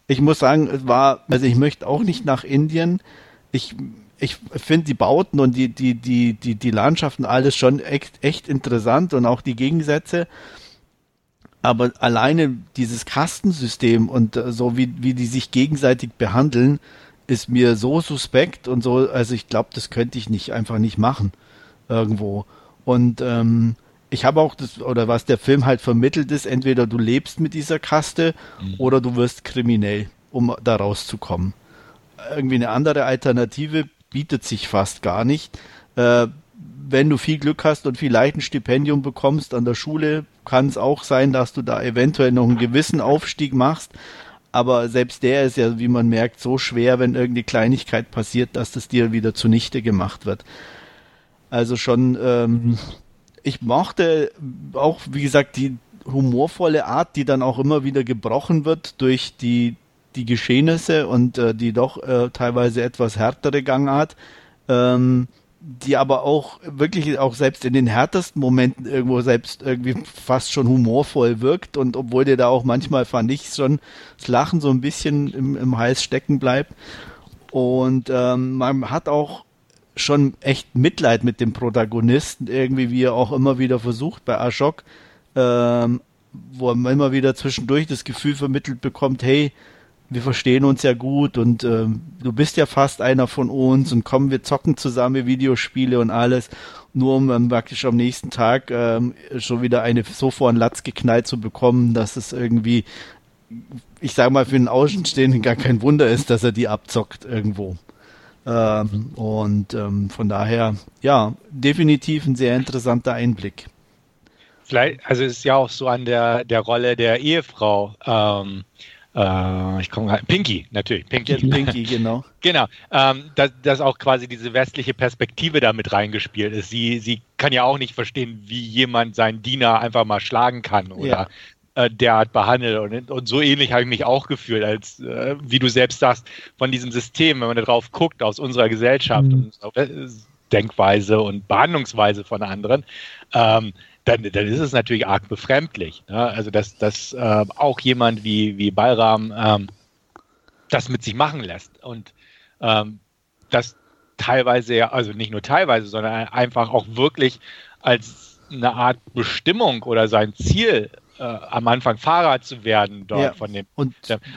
ich muss sagen, es war, also ich möchte auch nicht nach Indien. Ich ich finde die Bauten und die, die, die, die, die Landschaften alles schon echt, echt interessant und auch die Gegensätze. Aber alleine dieses Kastensystem und äh, so wie, wie die sich gegenseitig behandeln, ist mir so suspekt und so, also ich glaube, das könnte ich nicht, einfach nicht machen. Irgendwo. Und ähm, ich habe auch das, oder was der Film halt vermittelt ist, entweder du lebst mit dieser Kaste mhm. oder du wirst kriminell. um da rauszukommen. Irgendwie eine andere Alternative bietet sich fast gar nicht. Äh, wenn du viel Glück hast und vielleicht ein Stipendium bekommst an der Schule, kann es auch sein, dass du da eventuell noch einen gewissen Aufstieg machst. Aber selbst der ist ja, wie man merkt, so schwer, wenn irgendeine Kleinigkeit passiert, dass das dir wieder zunichte gemacht wird. Also schon, ähm, ich mochte auch, wie gesagt, die humorvolle Art, die dann auch immer wieder gebrochen wird durch die, die Geschehnisse und äh, die doch äh, teilweise etwas härtere Gangart. Ähm, die aber auch wirklich auch selbst in den härtesten Momenten irgendwo selbst irgendwie fast schon humorvoll wirkt und obwohl dir da auch manchmal fand ich schon das Lachen so ein bisschen im, im Hals stecken bleibt und ähm, man hat auch schon echt Mitleid mit dem Protagonisten irgendwie wie er auch immer wieder versucht bei Ashok ähm, wo man immer wieder zwischendurch das Gefühl vermittelt bekommt hey wir verstehen uns ja gut und ähm, du bist ja fast einer von uns und kommen, wir zocken zusammen Videospiele und alles, nur um ähm, praktisch am nächsten Tag ähm, schon wieder eine so vor den Latz geknallt zu bekommen, dass es irgendwie, ich sag mal, für den Außenstehenden gar kein Wunder ist, dass er die abzockt irgendwo. Ähm, und ähm, von daher, ja, definitiv ein sehr interessanter Einblick. Vielleicht, also es ist ja auch so an der, der Rolle der Ehefrau. Ähm, äh, ich komme Pinky, natürlich. Pinky, [LAUGHS] Pinky genau. genau. Ähm, dass, dass auch quasi diese westliche Perspektive da mit reingespielt ist. Sie, sie kann ja auch nicht verstehen, wie jemand seinen Diener einfach mal schlagen kann oder ja äh, derart behandelt. Und, und, so ähnlich habe ich mich auch gefühlt, als äh, wie du selbst sagst, von diesem System, wenn man darauf guckt, aus unserer Gesellschaft mhm. und Denkweise und Behandlungsweise von anderen, ähm, dann, dann ist es natürlich arg befremdlich. Ne? Also, dass, dass äh, auch jemand wie, wie Balram ähm, das mit sich machen lässt und ähm, das teilweise, ja, also nicht nur teilweise, sondern einfach auch wirklich als eine Art Bestimmung oder sein Ziel äh, am Anfang Fahrer zu werden dort ja, von dem. Und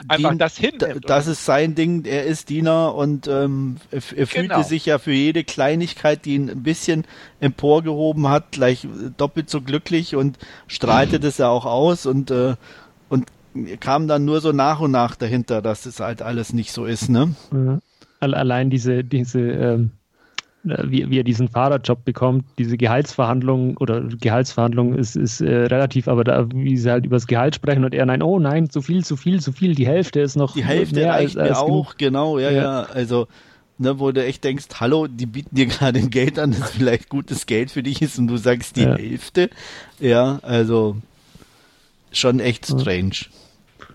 einfach Dien, das hin. Das ist sein Ding, er ist Diener und ähm, er, er fühlte genau. sich ja für jede Kleinigkeit, die ihn ein bisschen emporgehoben hat, gleich doppelt so glücklich und strahlte das ja auch aus und, äh, und kam dann nur so nach und nach dahinter, dass es halt alles nicht so ist, ne? Ja. Allein diese, diese ähm äh, wie, wie er diesen Fahrerjob bekommt, diese Gehaltsverhandlung oder Gehaltsverhandlung ist, ist äh, relativ, aber da, wie sie halt über das Gehalt sprechen und er nein, oh nein, zu viel, zu viel, zu viel, die Hälfte ist noch Die Hälfte mehr reicht als, als mir auch, genau, ja, ja, ja, also ne, wo du echt denkst, hallo, die bieten dir gerade ein Geld an, das vielleicht gutes Geld für dich ist und du sagst die ja. Hälfte, ja, also schon echt strange.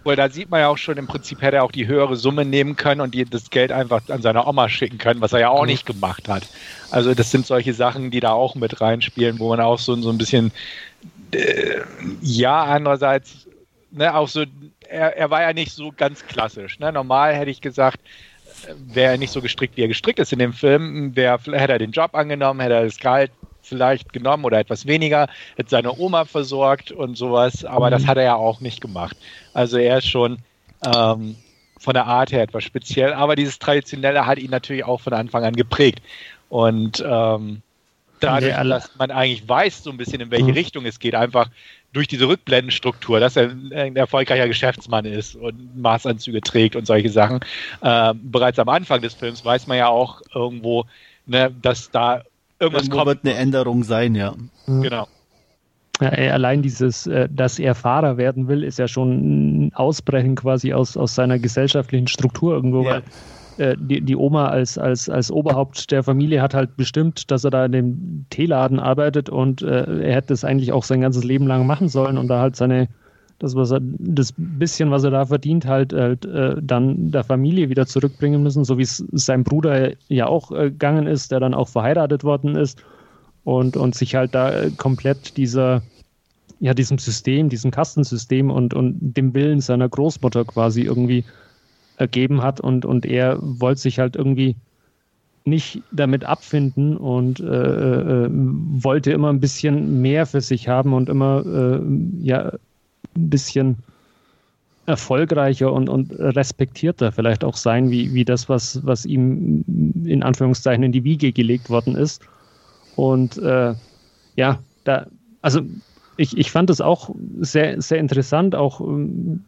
Weil da sieht man ja auch schon, im Prinzip hätte er auch die höhere Summe nehmen können und die, das Geld einfach an seine Oma schicken können, was er ja auch mhm. nicht gemacht hat. Also das sind solche Sachen, die da auch mit reinspielen, wo man auch so, so ein bisschen, äh, ja, andererseits, ne, auch so, er, er war ja nicht so ganz klassisch. Ne? Normal hätte ich gesagt, wäre er nicht so gestrickt, wie er gestrickt ist in dem Film, wär, hätte er den Job angenommen, hätte er das Gehalt vielleicht genommen oder etwas weniger, hätte seine Oma versorgt und sowas, aber mhm. das hat er ja auch nicht gemacht. Also er ist schon ähm, von der Art her etwas speziell, aber dieses Traditionelle hat ihn natürlich auch von Anfang an geprägt. Und ähm, dadurch, dass man eigentlich weiß, so ein bisschen in welche mhm. Richtung es geht, einfach durch diese Rückblendenstruktur, dass er ein erfolgreicher Geschäftsmann ist und Maßanzüge trägt und solche Sachen. Ähm, bereits am Anfang des Films weiß man ja auch irgendwo, ne, dass da Irgendwas Irgendwo kommt. wird eine Änderung sein, ja. Genau. Ja, allein dieses, äh, dass er Fahrer werden will, ist ja schon ein Ausbrechen quasi aus, aus seiner gesellschaftlichen Struktur irgendwo, ja. weil äh, die, die Oma als, als, als Oberhaupt der Familie hat halt bestimmt, dass er da in dem Teeladen arbeitet und äh, er hätte es eigentlich auch sein ganzes Leben lang machen sollen und da halt seine das, was er, das bisschen, was er da verdient, halt, halt äh, dann der Familie wieder zurückbringen müssen, so wie es sein Bruder ja auch äh, gegangen ist, der dann auch verheiratet worden ist und, und sich halt da äh, komplett dieser, ja, diesem System, diesem Kastensystem und, und dem Willen seiner Großmutter quasi irgendwie ergeben hat und, und er wollte sich halt irgendwie nicht damit abfinden und äh, äh, wollte immer ein bisschen mehr für sich haben und immer äh, ja ein bisschen erfolgreicher und, und respektierter vielleicht auch sein, wie, wie das, was, was ihm in Anführungszeichen in die Wiege gelegt worden ist. Und äh, ja, da, also ich, ich fand das auch sehr, sehr interessant, auch ähm,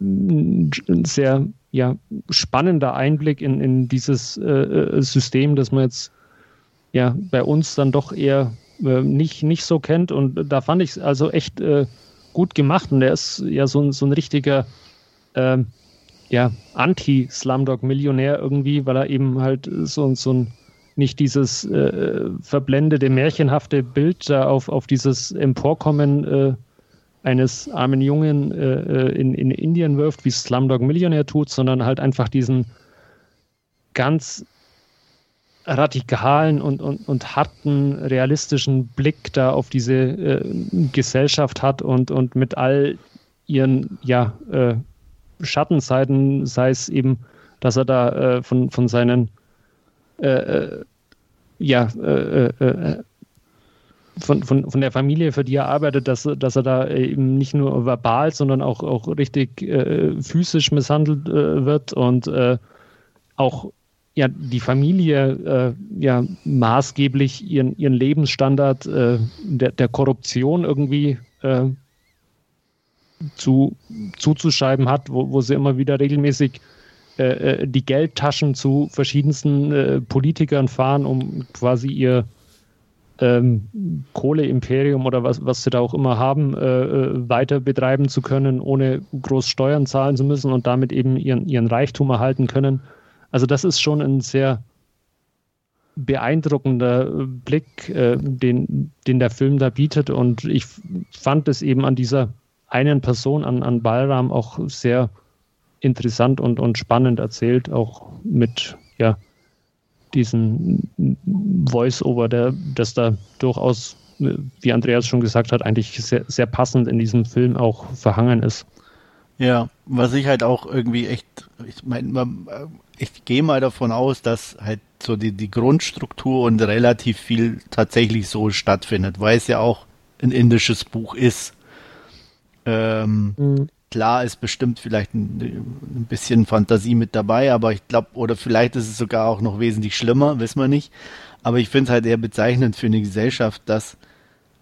ein sehr ja, spannender Einblick in, in dieses äh, System, das man jetzt ja bei uns dann doch eher äh, nicht, nicht so kennt. Und da fand ich es also echt äh, gut gemacht. Und er ist ja so, so ein richtiger ähm, ja, Anti-Slumdog-Millionär irgendwie, weil er eben halt so, so ein nicht dieses äh, verblendete, märchenhafte Bild da auf, auf dieses Emporkommen äh, eines armen Jungen äh, in, in Indien wirft, wie Slumdog Millionär tut, sondern halt einfach diesen ganz radikalen und, und, und harten, realistischen Blick da auf diese äh, Gesellschaft hat und, und mit all ihren ja, äh, Schattenseiten, sei es eben, dass er da äh, von, von seinen äh, äh, ja, äh, von, von, von der Familie, für die er arbeitet, dass, dass er da eben nicht nur verbal, sondern auch, auch richtig physisch misshandelt wird und auch ja, die Familie ja maßgeblich ihren, ihren Lebensstandard der, der Korruption irgendwie zu, zuzuschreiben hat, wo, wo sie immer wieder regelmäßig äh, äh, die Geldtaschen zu verschiedensten äh, Politikern fahren, um quasi ihr ähm, Kohleimperium oder was, was sie da auch immer haben, äh, äh, weiter betreiben zu können, ohne groß Steuern zahlen zu müssen und damit eben ihren, ihren Reichtum erhalten können. Also das ist schon ein sehr beeindruckender Blick, äh, den, den der Film da bietet. Und ich fand es eben an dieser einen Person, an, an Balram, auch sehr interessant und, und spannend erzählt, auch mit ja, diesen Voice-Over, der, das da durchaus, wie Andreas schon gesagt hat, eigentlich sehr, sehr passend in diesem Film auch verhangen ist. Ja, was ich halt auch irgendwie echt, ich meine, ich gehe mal davon aus, dass halt so die, die Grundstruktur und relativ viel tatsächlich so stattfindet, weil es ja auch ein indisches Buch ist. Ähm, mhm. Klar ist bestimmt vielleicht ein, ein, bisschen Fantasie mit dabei, aber ich glaube, oder vielleicht ist es sogar auch noch wesentlich schlimmer, wissen wir nicht. Aber ich finde es halt eher bezeichnend für eine Gesellschaft, dass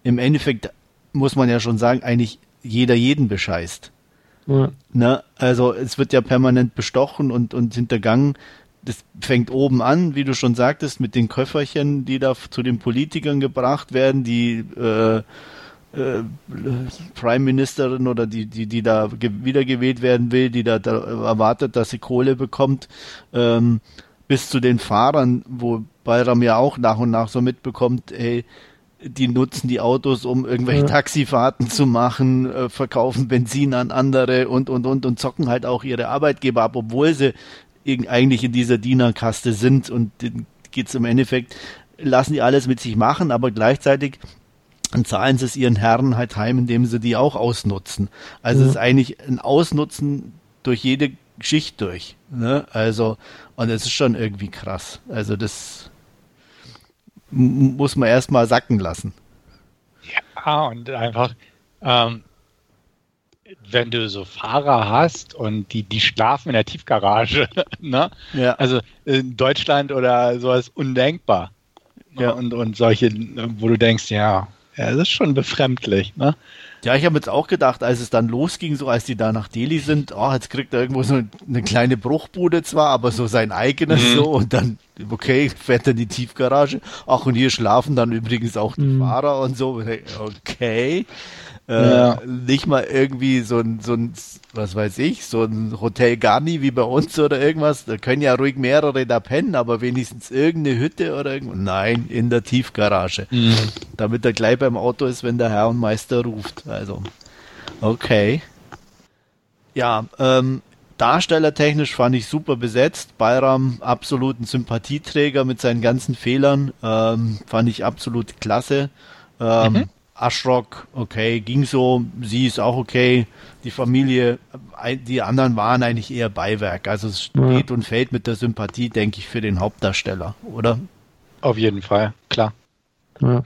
im Endeffekt, muss man ja schon sagen, eigentlich jeder jeden bescheißt. Ja. Ne? Also es wird ja permanent bestochen und, und hintergangen. Das fängt oben an, wie du schon sagtest, mit den Köfferchen, die da zu den Politikern gebracht werden, die äh, äh, Prime Ministerin oder die, die, die da wiedergewählt werden will, die da, da erwartet, dass sie Kohle bekommt, ähm, bis zu den Fahrern, wo Bayram ja auch nach und nach so mitbekommt, ey, die nutzen die Autos, um irgendwelche ja. Taxifahrten zu machen, äh, verkaufen Benzin an andere und, und, und, und zocken halt auch ihre Arbeitgeber ab, obwohl sie eigentlich in dieser Dienerkaste sind und geht es im Endeffekt, lassen die alles mit sich machen, aber gleichzeitig zahlen sie es ihren Herren halt heim, indem sie die auch ausnutzen. Also mhm. es ist eigentlich ein Ausnutzen durch jede Schicht durch. Ne? Also, und es ist schon irgendwie krass. Also das muss man erstmal sacken lassen. Ja, und einfach, ähm, wenn du so Fahrer hast und die, die schlafen in der Tiefgarage, [LAUGHS] ne? Ja. Also in Deutschland oder sowas undenkbar. Ja. Und, und solche, wo du denkst, ja, ja, das ist schon befremdlich, ne? Ja, ich habe jetzt auch gedacht, als es dann losging, so als die da nach Delhi sind, oh, jetzt kriegt er irgendwo so eine kleine Bruchbude zwar, aber so sein eigenes mhm. so und dann, okay, fährt er in die Tiefgarage. Ach, und hier schlafen dann übrigens auch die mhm. Fahrer und so. Okay. Äh, ja. Nicht mal irgendwie so ein, so ein, was weiß ich, so ein Hotel Garni wie bei uns oder irgendwas. Da können ja ruhig mehrere da pennen, aber wenigstens irgendeine Hütte oder irgendwas. Nein, in der Tiefgarage. Mhm. Damit er gleich beim Auto ist, wenn der Herr und Meister ruft. Also, okay. Ja, ähm, Darstellertechnisch fand ich super besetzt. Bayram absolut ein Sympathieträger mit seinen ganzen Fehlern. Ähm, fand ich absolut klasse. Ähm, mhm. Ashrock, okay, ging so, sie ist auch okay. Die Familie, die anderen waren eigentlich eher Beiwerk. Also es steht ja. und fällt mit der Sympathie, denke ich, für den Hauptdarsteller, oder? Auf jeden Fall, klar. Ja.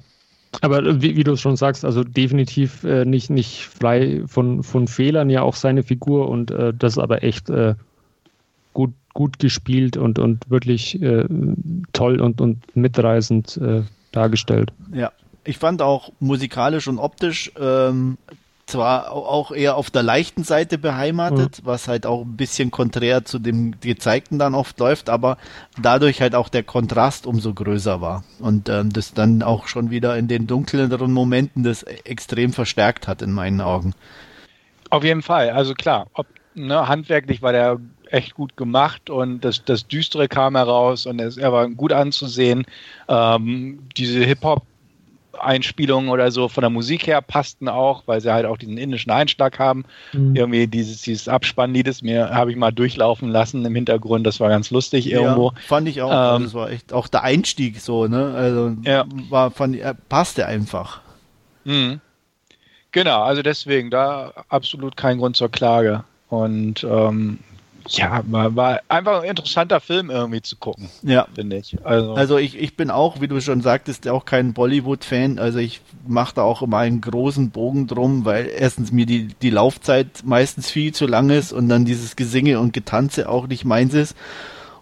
Aber wie, wie, du schon sagst, also definitiv äh, nicht, nicht frei von, von Fehlern, ja auch seine Figur und äh, das aber echt äh, gut, gut gespielt und, und wirklich äh, toll und, und mitreißend äh, dargestellt. Ja, ich fand auch musikalisch und optisch ähm, zwar auch eher auf der leichten Seite beheimatet, mhm. was halt auch ein bisschen konträr zu dem gezeigten dann oft läuft, aber dadurch halt auch der Kontrast umso größer war und ähm, das dann auch schon wieder in den dunkleren Momenten das extrem verstärkt hat in meinen Augen. Auf jeden Fall, also klar, ob, ne, handwerklich war der echt gut gemacht und das, das Düstere kam heraus und es, er war gut anzusehen. Ähm, diese Hip-Hop Einspielungen oder so von der Musik her passten auch, weil sie halt auch diesen indischen Einschlag haben. Mhm. Irgendwie dieses, dieses Abspannlied ist mir, habe ich mal durchlaufen lassen im Hintergrund, das war ganz lustig irgendwo. Ja, fand ich auch, ähm, das war echt, auch der Einstieg so, ne, also ja. war, fand, passte einfach. Mhm. Genau, also deswegen, da absolut kein Grund zur Klage. Und ähm, ja, war, war einfach ein interessanter Film irgendwie zu gucken. Ja. Finde ich. Also, also ich, ich bin auch, wie du schon sagtest, auch kein Bollywood-Fan. Also ich mache da auch immer einen großen Bogen drum, weil erstens mir die, die Laufzeit meistens viel zu lang ist und dann dieses Gesinge und Getanze auch nicht meins ist.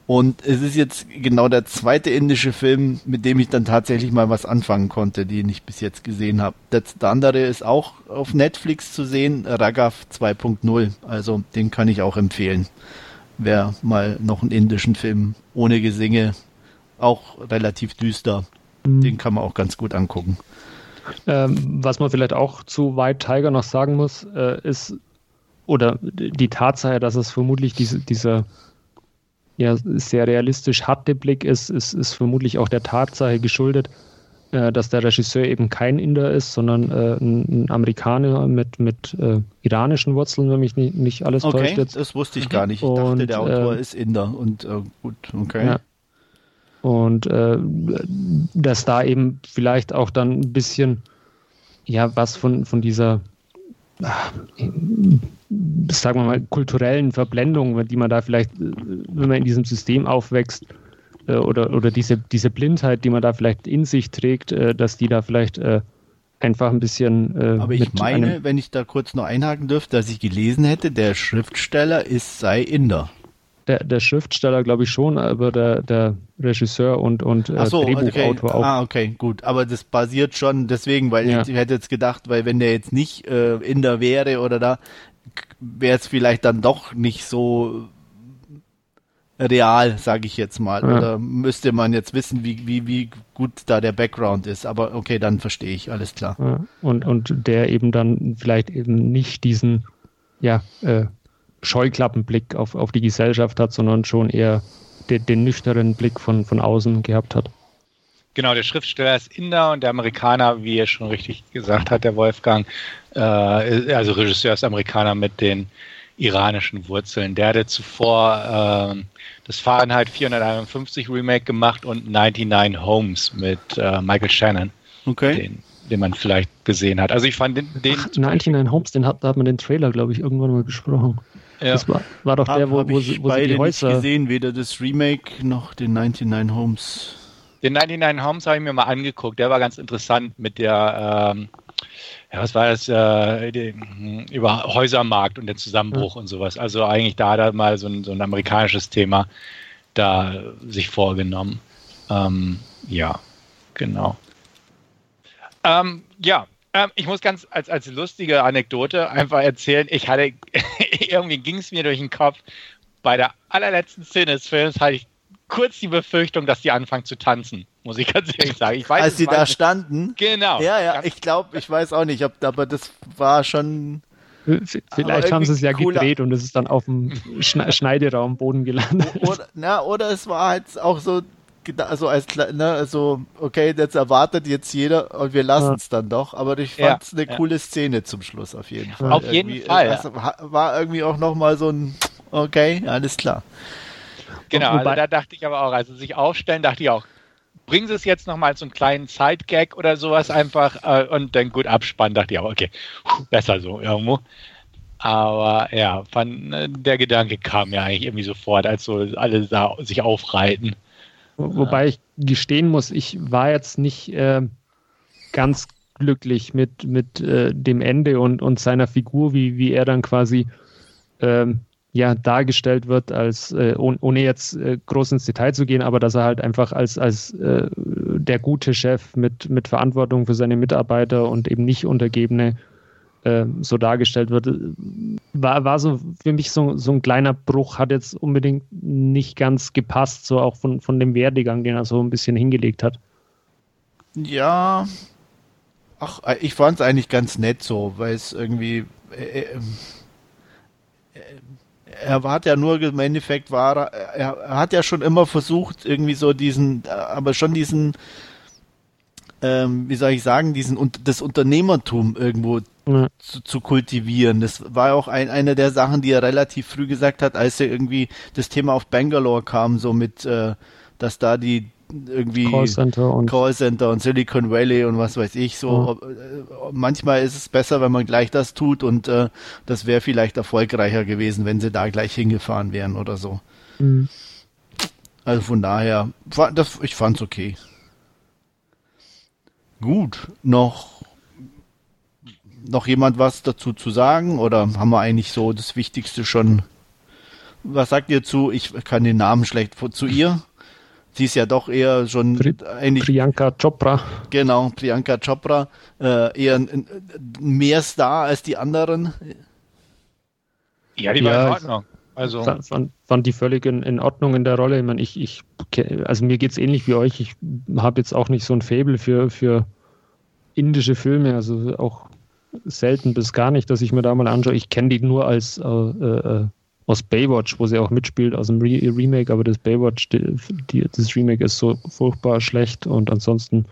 Und es ist jetzt genau der zweite indische Film, mit dem ich dann tatsächlich mal was anfangen konnte, den ich bis jetzt gesehen habe. Der andere ist auch auf Netflix zu sehen, Raghav 2.0. Also den kann ich auch empfehlen. Wer mal noch einen indischen Film ohne Gesinge, auch relativ düster, mhm. den kann man auch ganz gut angucken. Ähm, was man vielleicht auch zu White Tiger noch sagen muss, äh, ist, oder die Tatsache, dass es vermutlich diese, dieser ja sehr realistisch harte Blick ist, ist, ist vermutlich auch der Tatsache geschuldet, äh, dass der Regisseur eben kein Inder ist, sondern äh, ein, ein, Amerikaner mit, mit äh, iranischen Wurzeln, wenn mich nicht, nicht alles okay, täuscht. Jetzt. Das wusste ich gar nicht. Ich und, dachte, der Autor äh, ist Inder und äh, gut, okay. Ja. Und äh, dass da eben vielleicht auch dann ein bisschen ja was von, von dieser sagen wir mal, kulturellen Verblendungen, die man da vielleicht, äh, wenn man in diesem System aufwächst, äh, oder, oder diese, diese Blindheit, die man da vielleicht in sich trägt, äh, dass die da vielleicht einfach ein bisschen. Aber ich meine, wenn ich da kurz noch einhaken dürfte, dass ich gelesen hätte, der Schriftsteller ist sei Inder der, der Schriftsteller glaube ich schon, aber der, der Regisseur und, und äh, so, Drehbuchautor okay. auch. Ah, okay, gut. Aber das basiert schon deswegen, weil ja. ich, ich, hätte jetzt gedacht, weil wenn der jetzt nicht äh, in der wäre oder da, wäre es vielleicht dann doch nicht so real, sage ich jetzt mal. Ja. Oder müsste man jetzt wissen, wie, wie, wie gut da der Background ist. Aber okay, dann verstehe ich, alles klar. Ja. Und, und der eben dann vielleicht eben nicht diesen, ja, äh, Scheuklappenblick auf, auf die Gesellschaft hat, sondern schon eher den, den nüchternen Blick von, von außen gehabt hat. Genau, der Schriftsteller ist Inder und der Amerikaner, wie er schon richtig gesagt hat, der Wolfgang, äh, also Regisseur ist Amerikaner mit den iranischen Wurzeln. Der hatte zuvor äh, das Fahrenheit 451 Remake gemacht und 99 Homes mit äh, Michael Shannon. Okay. Den, den man vielleicht gesehen hat. Also ich fand den. den Ach, 99 Homes, den hat, da hat man den Trailer, glaube ich, irgendwann mal besprochen. Ja. Das war, war doch der, wo, wo, sie, wo sie die Häuser... Nicht gesehen, weder das Remake noch den 99 Homes. Den 99 Homes habe ich mir mal angeguckt. Der war ganz interessant mit der, ähm, ja, was war das, äh, den, über Häusermarkt und den Zusammenbruch ja. und sowas. Also eigentlich da hat er mal so ein, so ein amerikanisches Thema da sich vorgenommen. Ähm, ja, genau. Ähm, ja, ähm, ich muss ganz als, als lustige Anekdote einfach erzählen, ich hatte, [LAUGHS] irgendwie ging es mir durch den Kopf, bei der allerletzten Szene des Films hatte ich kurz die Befürchtung, dass die anfangen zu tanzen, muss ich ganz ehrlich sagen. Ich weiß, Als sie da nicht. standen? Genau. Ja, ja, ich glaube, ich weiß auch nicht, ob, aber das war schon... Vielleicht haben sie es ja cooler. gedreht und es ist dann auf dem [LAUGHS] Schneideraumboden gelandet. Oder, na, oder es war halt auch so also als ne, also okay, jetzt erwartet jetzt jeder und wir lassen es ja. dann doch, aber ich fand es ja, eine ja. coole Szene zum Schluss auf jeden Fall. Auf jeden irgendwie, Fall. Also, war irgendwie auch nochmal so ein okay, alles klar. Genau, also da dachte ich aber auch, also sich aufstellen, dachte ich auch, bringen Sie es jetzt nochmal so einen kleinen Side-Gag oder sowas einfach äh, und dann gut abspannen, dachte ich auch, okay, besser so irgendwo. Aber ja, fand, äh, der Gedanke kam ja eigentlich irgendwie sofort, als so alle sich aufreiten. Wobei ich gestehen muss, ich war jetzt nicht äh, ganz glücklich mit, mit äh, dem Ende und, und seiner Figur, wie, wie er dann quasi ähm, ja, dargestellt wird, als äh, ohne, jetzt äh, groß ins Detail zu gehen, aber dass er halt einfach als, als äh, der gute Chef mit, mit Verantwortung für seine Mitarbeiter und eben nicht Untergebene äh, so dargestellt wird. War, war so für mich so, so ein kleiner Bruch, hat jetzt unbedingt nicht ganz gepasst, so auch von, von dem Werdegang, den er so ein bisschen hingelegt hat. Ja, ach, ich fand es eigentlich ganz nett so, weil es irgendwie. Äh, äh, er hat ja nur im Endeffekt war er, er hat ja schon immer versucht irgendwie so diesen aber schon diesen ähm, wie soll ich sagen diesen das Unternehmertum irgendwo ja. zu, zu, kultivieren das war auch ein, eine der Sachen die er relativ früh gesagt hat als er irgendwie das Thema auf Bangalore kam so mit äh, dass da die irgendwie Callcenter und, Callcenter und Silicon Valley und was weiß ich so. Ja. Manchmal ist es besser, wenn man gleich das tut und äh, das wäre vielleicht erfolgreicher gewesen, wenn sie da gleich hingefahren wären oder so. Mhm. Also von daher, das, ich fand's okay. Gut, noch noch jemand was dazu zu sagen oder haben wir eigentlich so das Wichtigste schon? Was sagt ihr zu? Ich kann den Namen schlecht zu ihr. Sie ist ja doch eher schon Pri eigentlich. Priyanka Chopra. Genau, Priyanka Chopra. Äh, eher mehr Star als die anderen. Ja, die war ja, in Ordnung. Also. Fand, fand die völlig in, in, Ordnung in der Rolle. Ich meine, ich, ich, also mir geht es ähnlich wie euch. Ich habe jetzt auch nicht so ein Faible für, für indische Filme, also auch selten bis gar nicht, dass ich mir da mal anschaue. Ich kenne die nur als äh, äh, aus Baywatch, wo sie auch mitspielt, aus dem Re Remake, aber das Baywatch, die, die, das Remake ist so furchtbar schlecht und ansonsten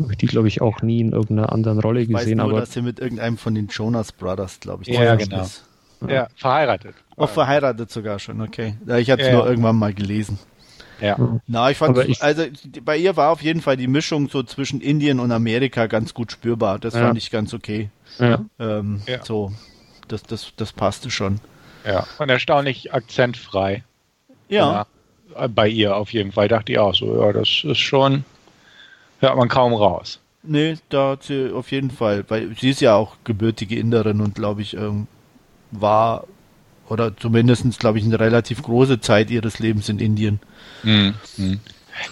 habe ich die, glaube ich, auch nie in irgendeiner anderen Rolle ich gesehen. Weiß nur, aber dass sie mit irgendeinem von den Jonas Brothers, glaube ich, ja, genau. Ist. Ja. ja, verheiratet. Auch verheiratet sogar schon, okay. Ich hatte es ja, nur ja. irgendwann mal gelesen. Ja. Na, ich fand, ich, also bei ihr war auf jeden Fall die Mischung so zwischen Indien und Amerika ganz gut spürbar. Das fand ich ganz okay. Ja. Ähm, So, das, das, das passte schon. Ja, und erstaunlich akzentfrei. Ja. ja. Bei ihr auf jeden Fall dachte ich auch so, ja, das ist schon, hört man kaum raus. Nee, da hat sie auf jeden Fall, weil sie ist ja auch gebürtige Inderin und glaube ich, ähm, war oder zumindest, glaube ich, eine relativ große Zeit ihres Lebens in Indien. Mhm.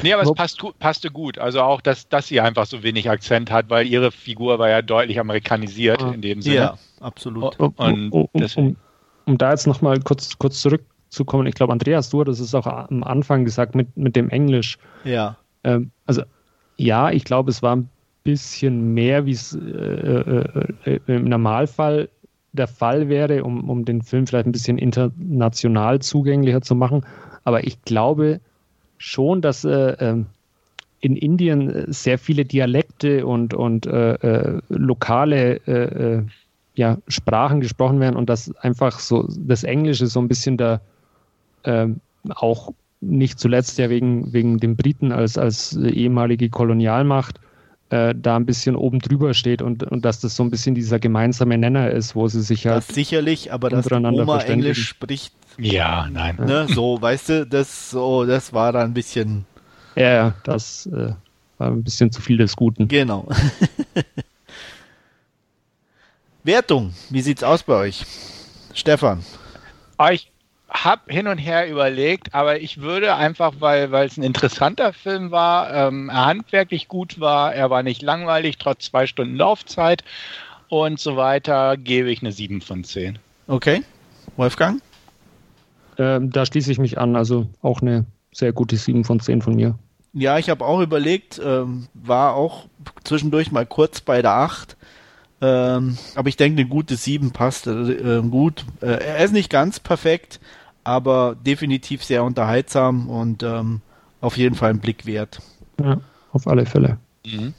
Nee, aber es passt, passte gut. Also auch, dass, dass sie einfach so wenig Akzent hat, weil ihre Figur war ja deutlich amerikanisiert in dem Sinne. Ja, absolut. Um, um, um, um, um da jetzt nochmal kurz, kurz zurückzukommen, ich glaube, Andreas, du hattest es auch am Anfang gesagt mit, mit dem Englisch. Ja. Ähm, also ja, ich glaube, es war ein bisschen mehr, wie es äh, äh, äh, im Normalfall der Fall wäre, um, um den Film vielleicht ein bisschen international zugänglicher zu machen. Aber ich glaube, schon, dass äh, ähm, in Indien sehr viele Dialekte und, und äh, äh, lokale äh, äh, ja, Sprachen gesprochen werden und dass einfach so das Englische so ein bisschen da ähm, auch nicht zuletzt ja wegen, wegen den Briten als, als ehemalige Kolonialmacht äh, da ein bisschen oben drüber steht und, und dass das so ein bisschen dieser gemeinsame Nenner ist, wo sie sich halt. Das sicherlich, aber dass Oma Englisch spricht, ja, nein. Ne, so, weißt du, das, so, das war da ein bisschen. Ja, das äh, war ein bisschen zu viel des Guten. Genau. [LAUGHS] Wertung, wie sieht's aus bei euch? Stefan. Ah, ich habe hin und her überlegt, aber ich würde einfach, weil weil es ein interessanter Film war, ähm, er handwerklich gut war, er war nicht langweilig, trotz zwei Stunden Laufzeit und so weiter, gebe ich eine 7 von 10. Okay. Wolfgang? Ähm, da schließe ich mich an. Also auch eine sehr gute 7 von 10 von mir. Ja, ich habe auch überlegt, ähm, war auch zwischendurch mal kurz bei der 8. Ähm, aber ich denke, eine gute 7 passt äh, gut. Äh, er ist nicht ganz perfekt, aber definitiv sehr unterhaltsam und ähm, auf jeden Fall ein Blick wert. Ja, auf alle Fälle. Mhm.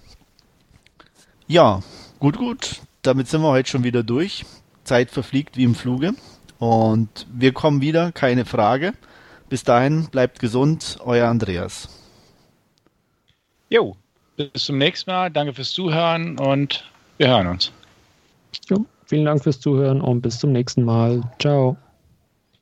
Ja, gut, gut. Damit sind wir heute schon wieder durch. Zeit verfliegt wie im Fluge. Und wir kommen wieder, keine Frage. Bis dahin, bleibt gesund, euer Andreas. Jo, bis zum nächsten Mal. Danke fürs Zuhören und wir hören uns. Jo, vielen Dank fürs Zuhören und bis zum nächsten Mal. Ciao.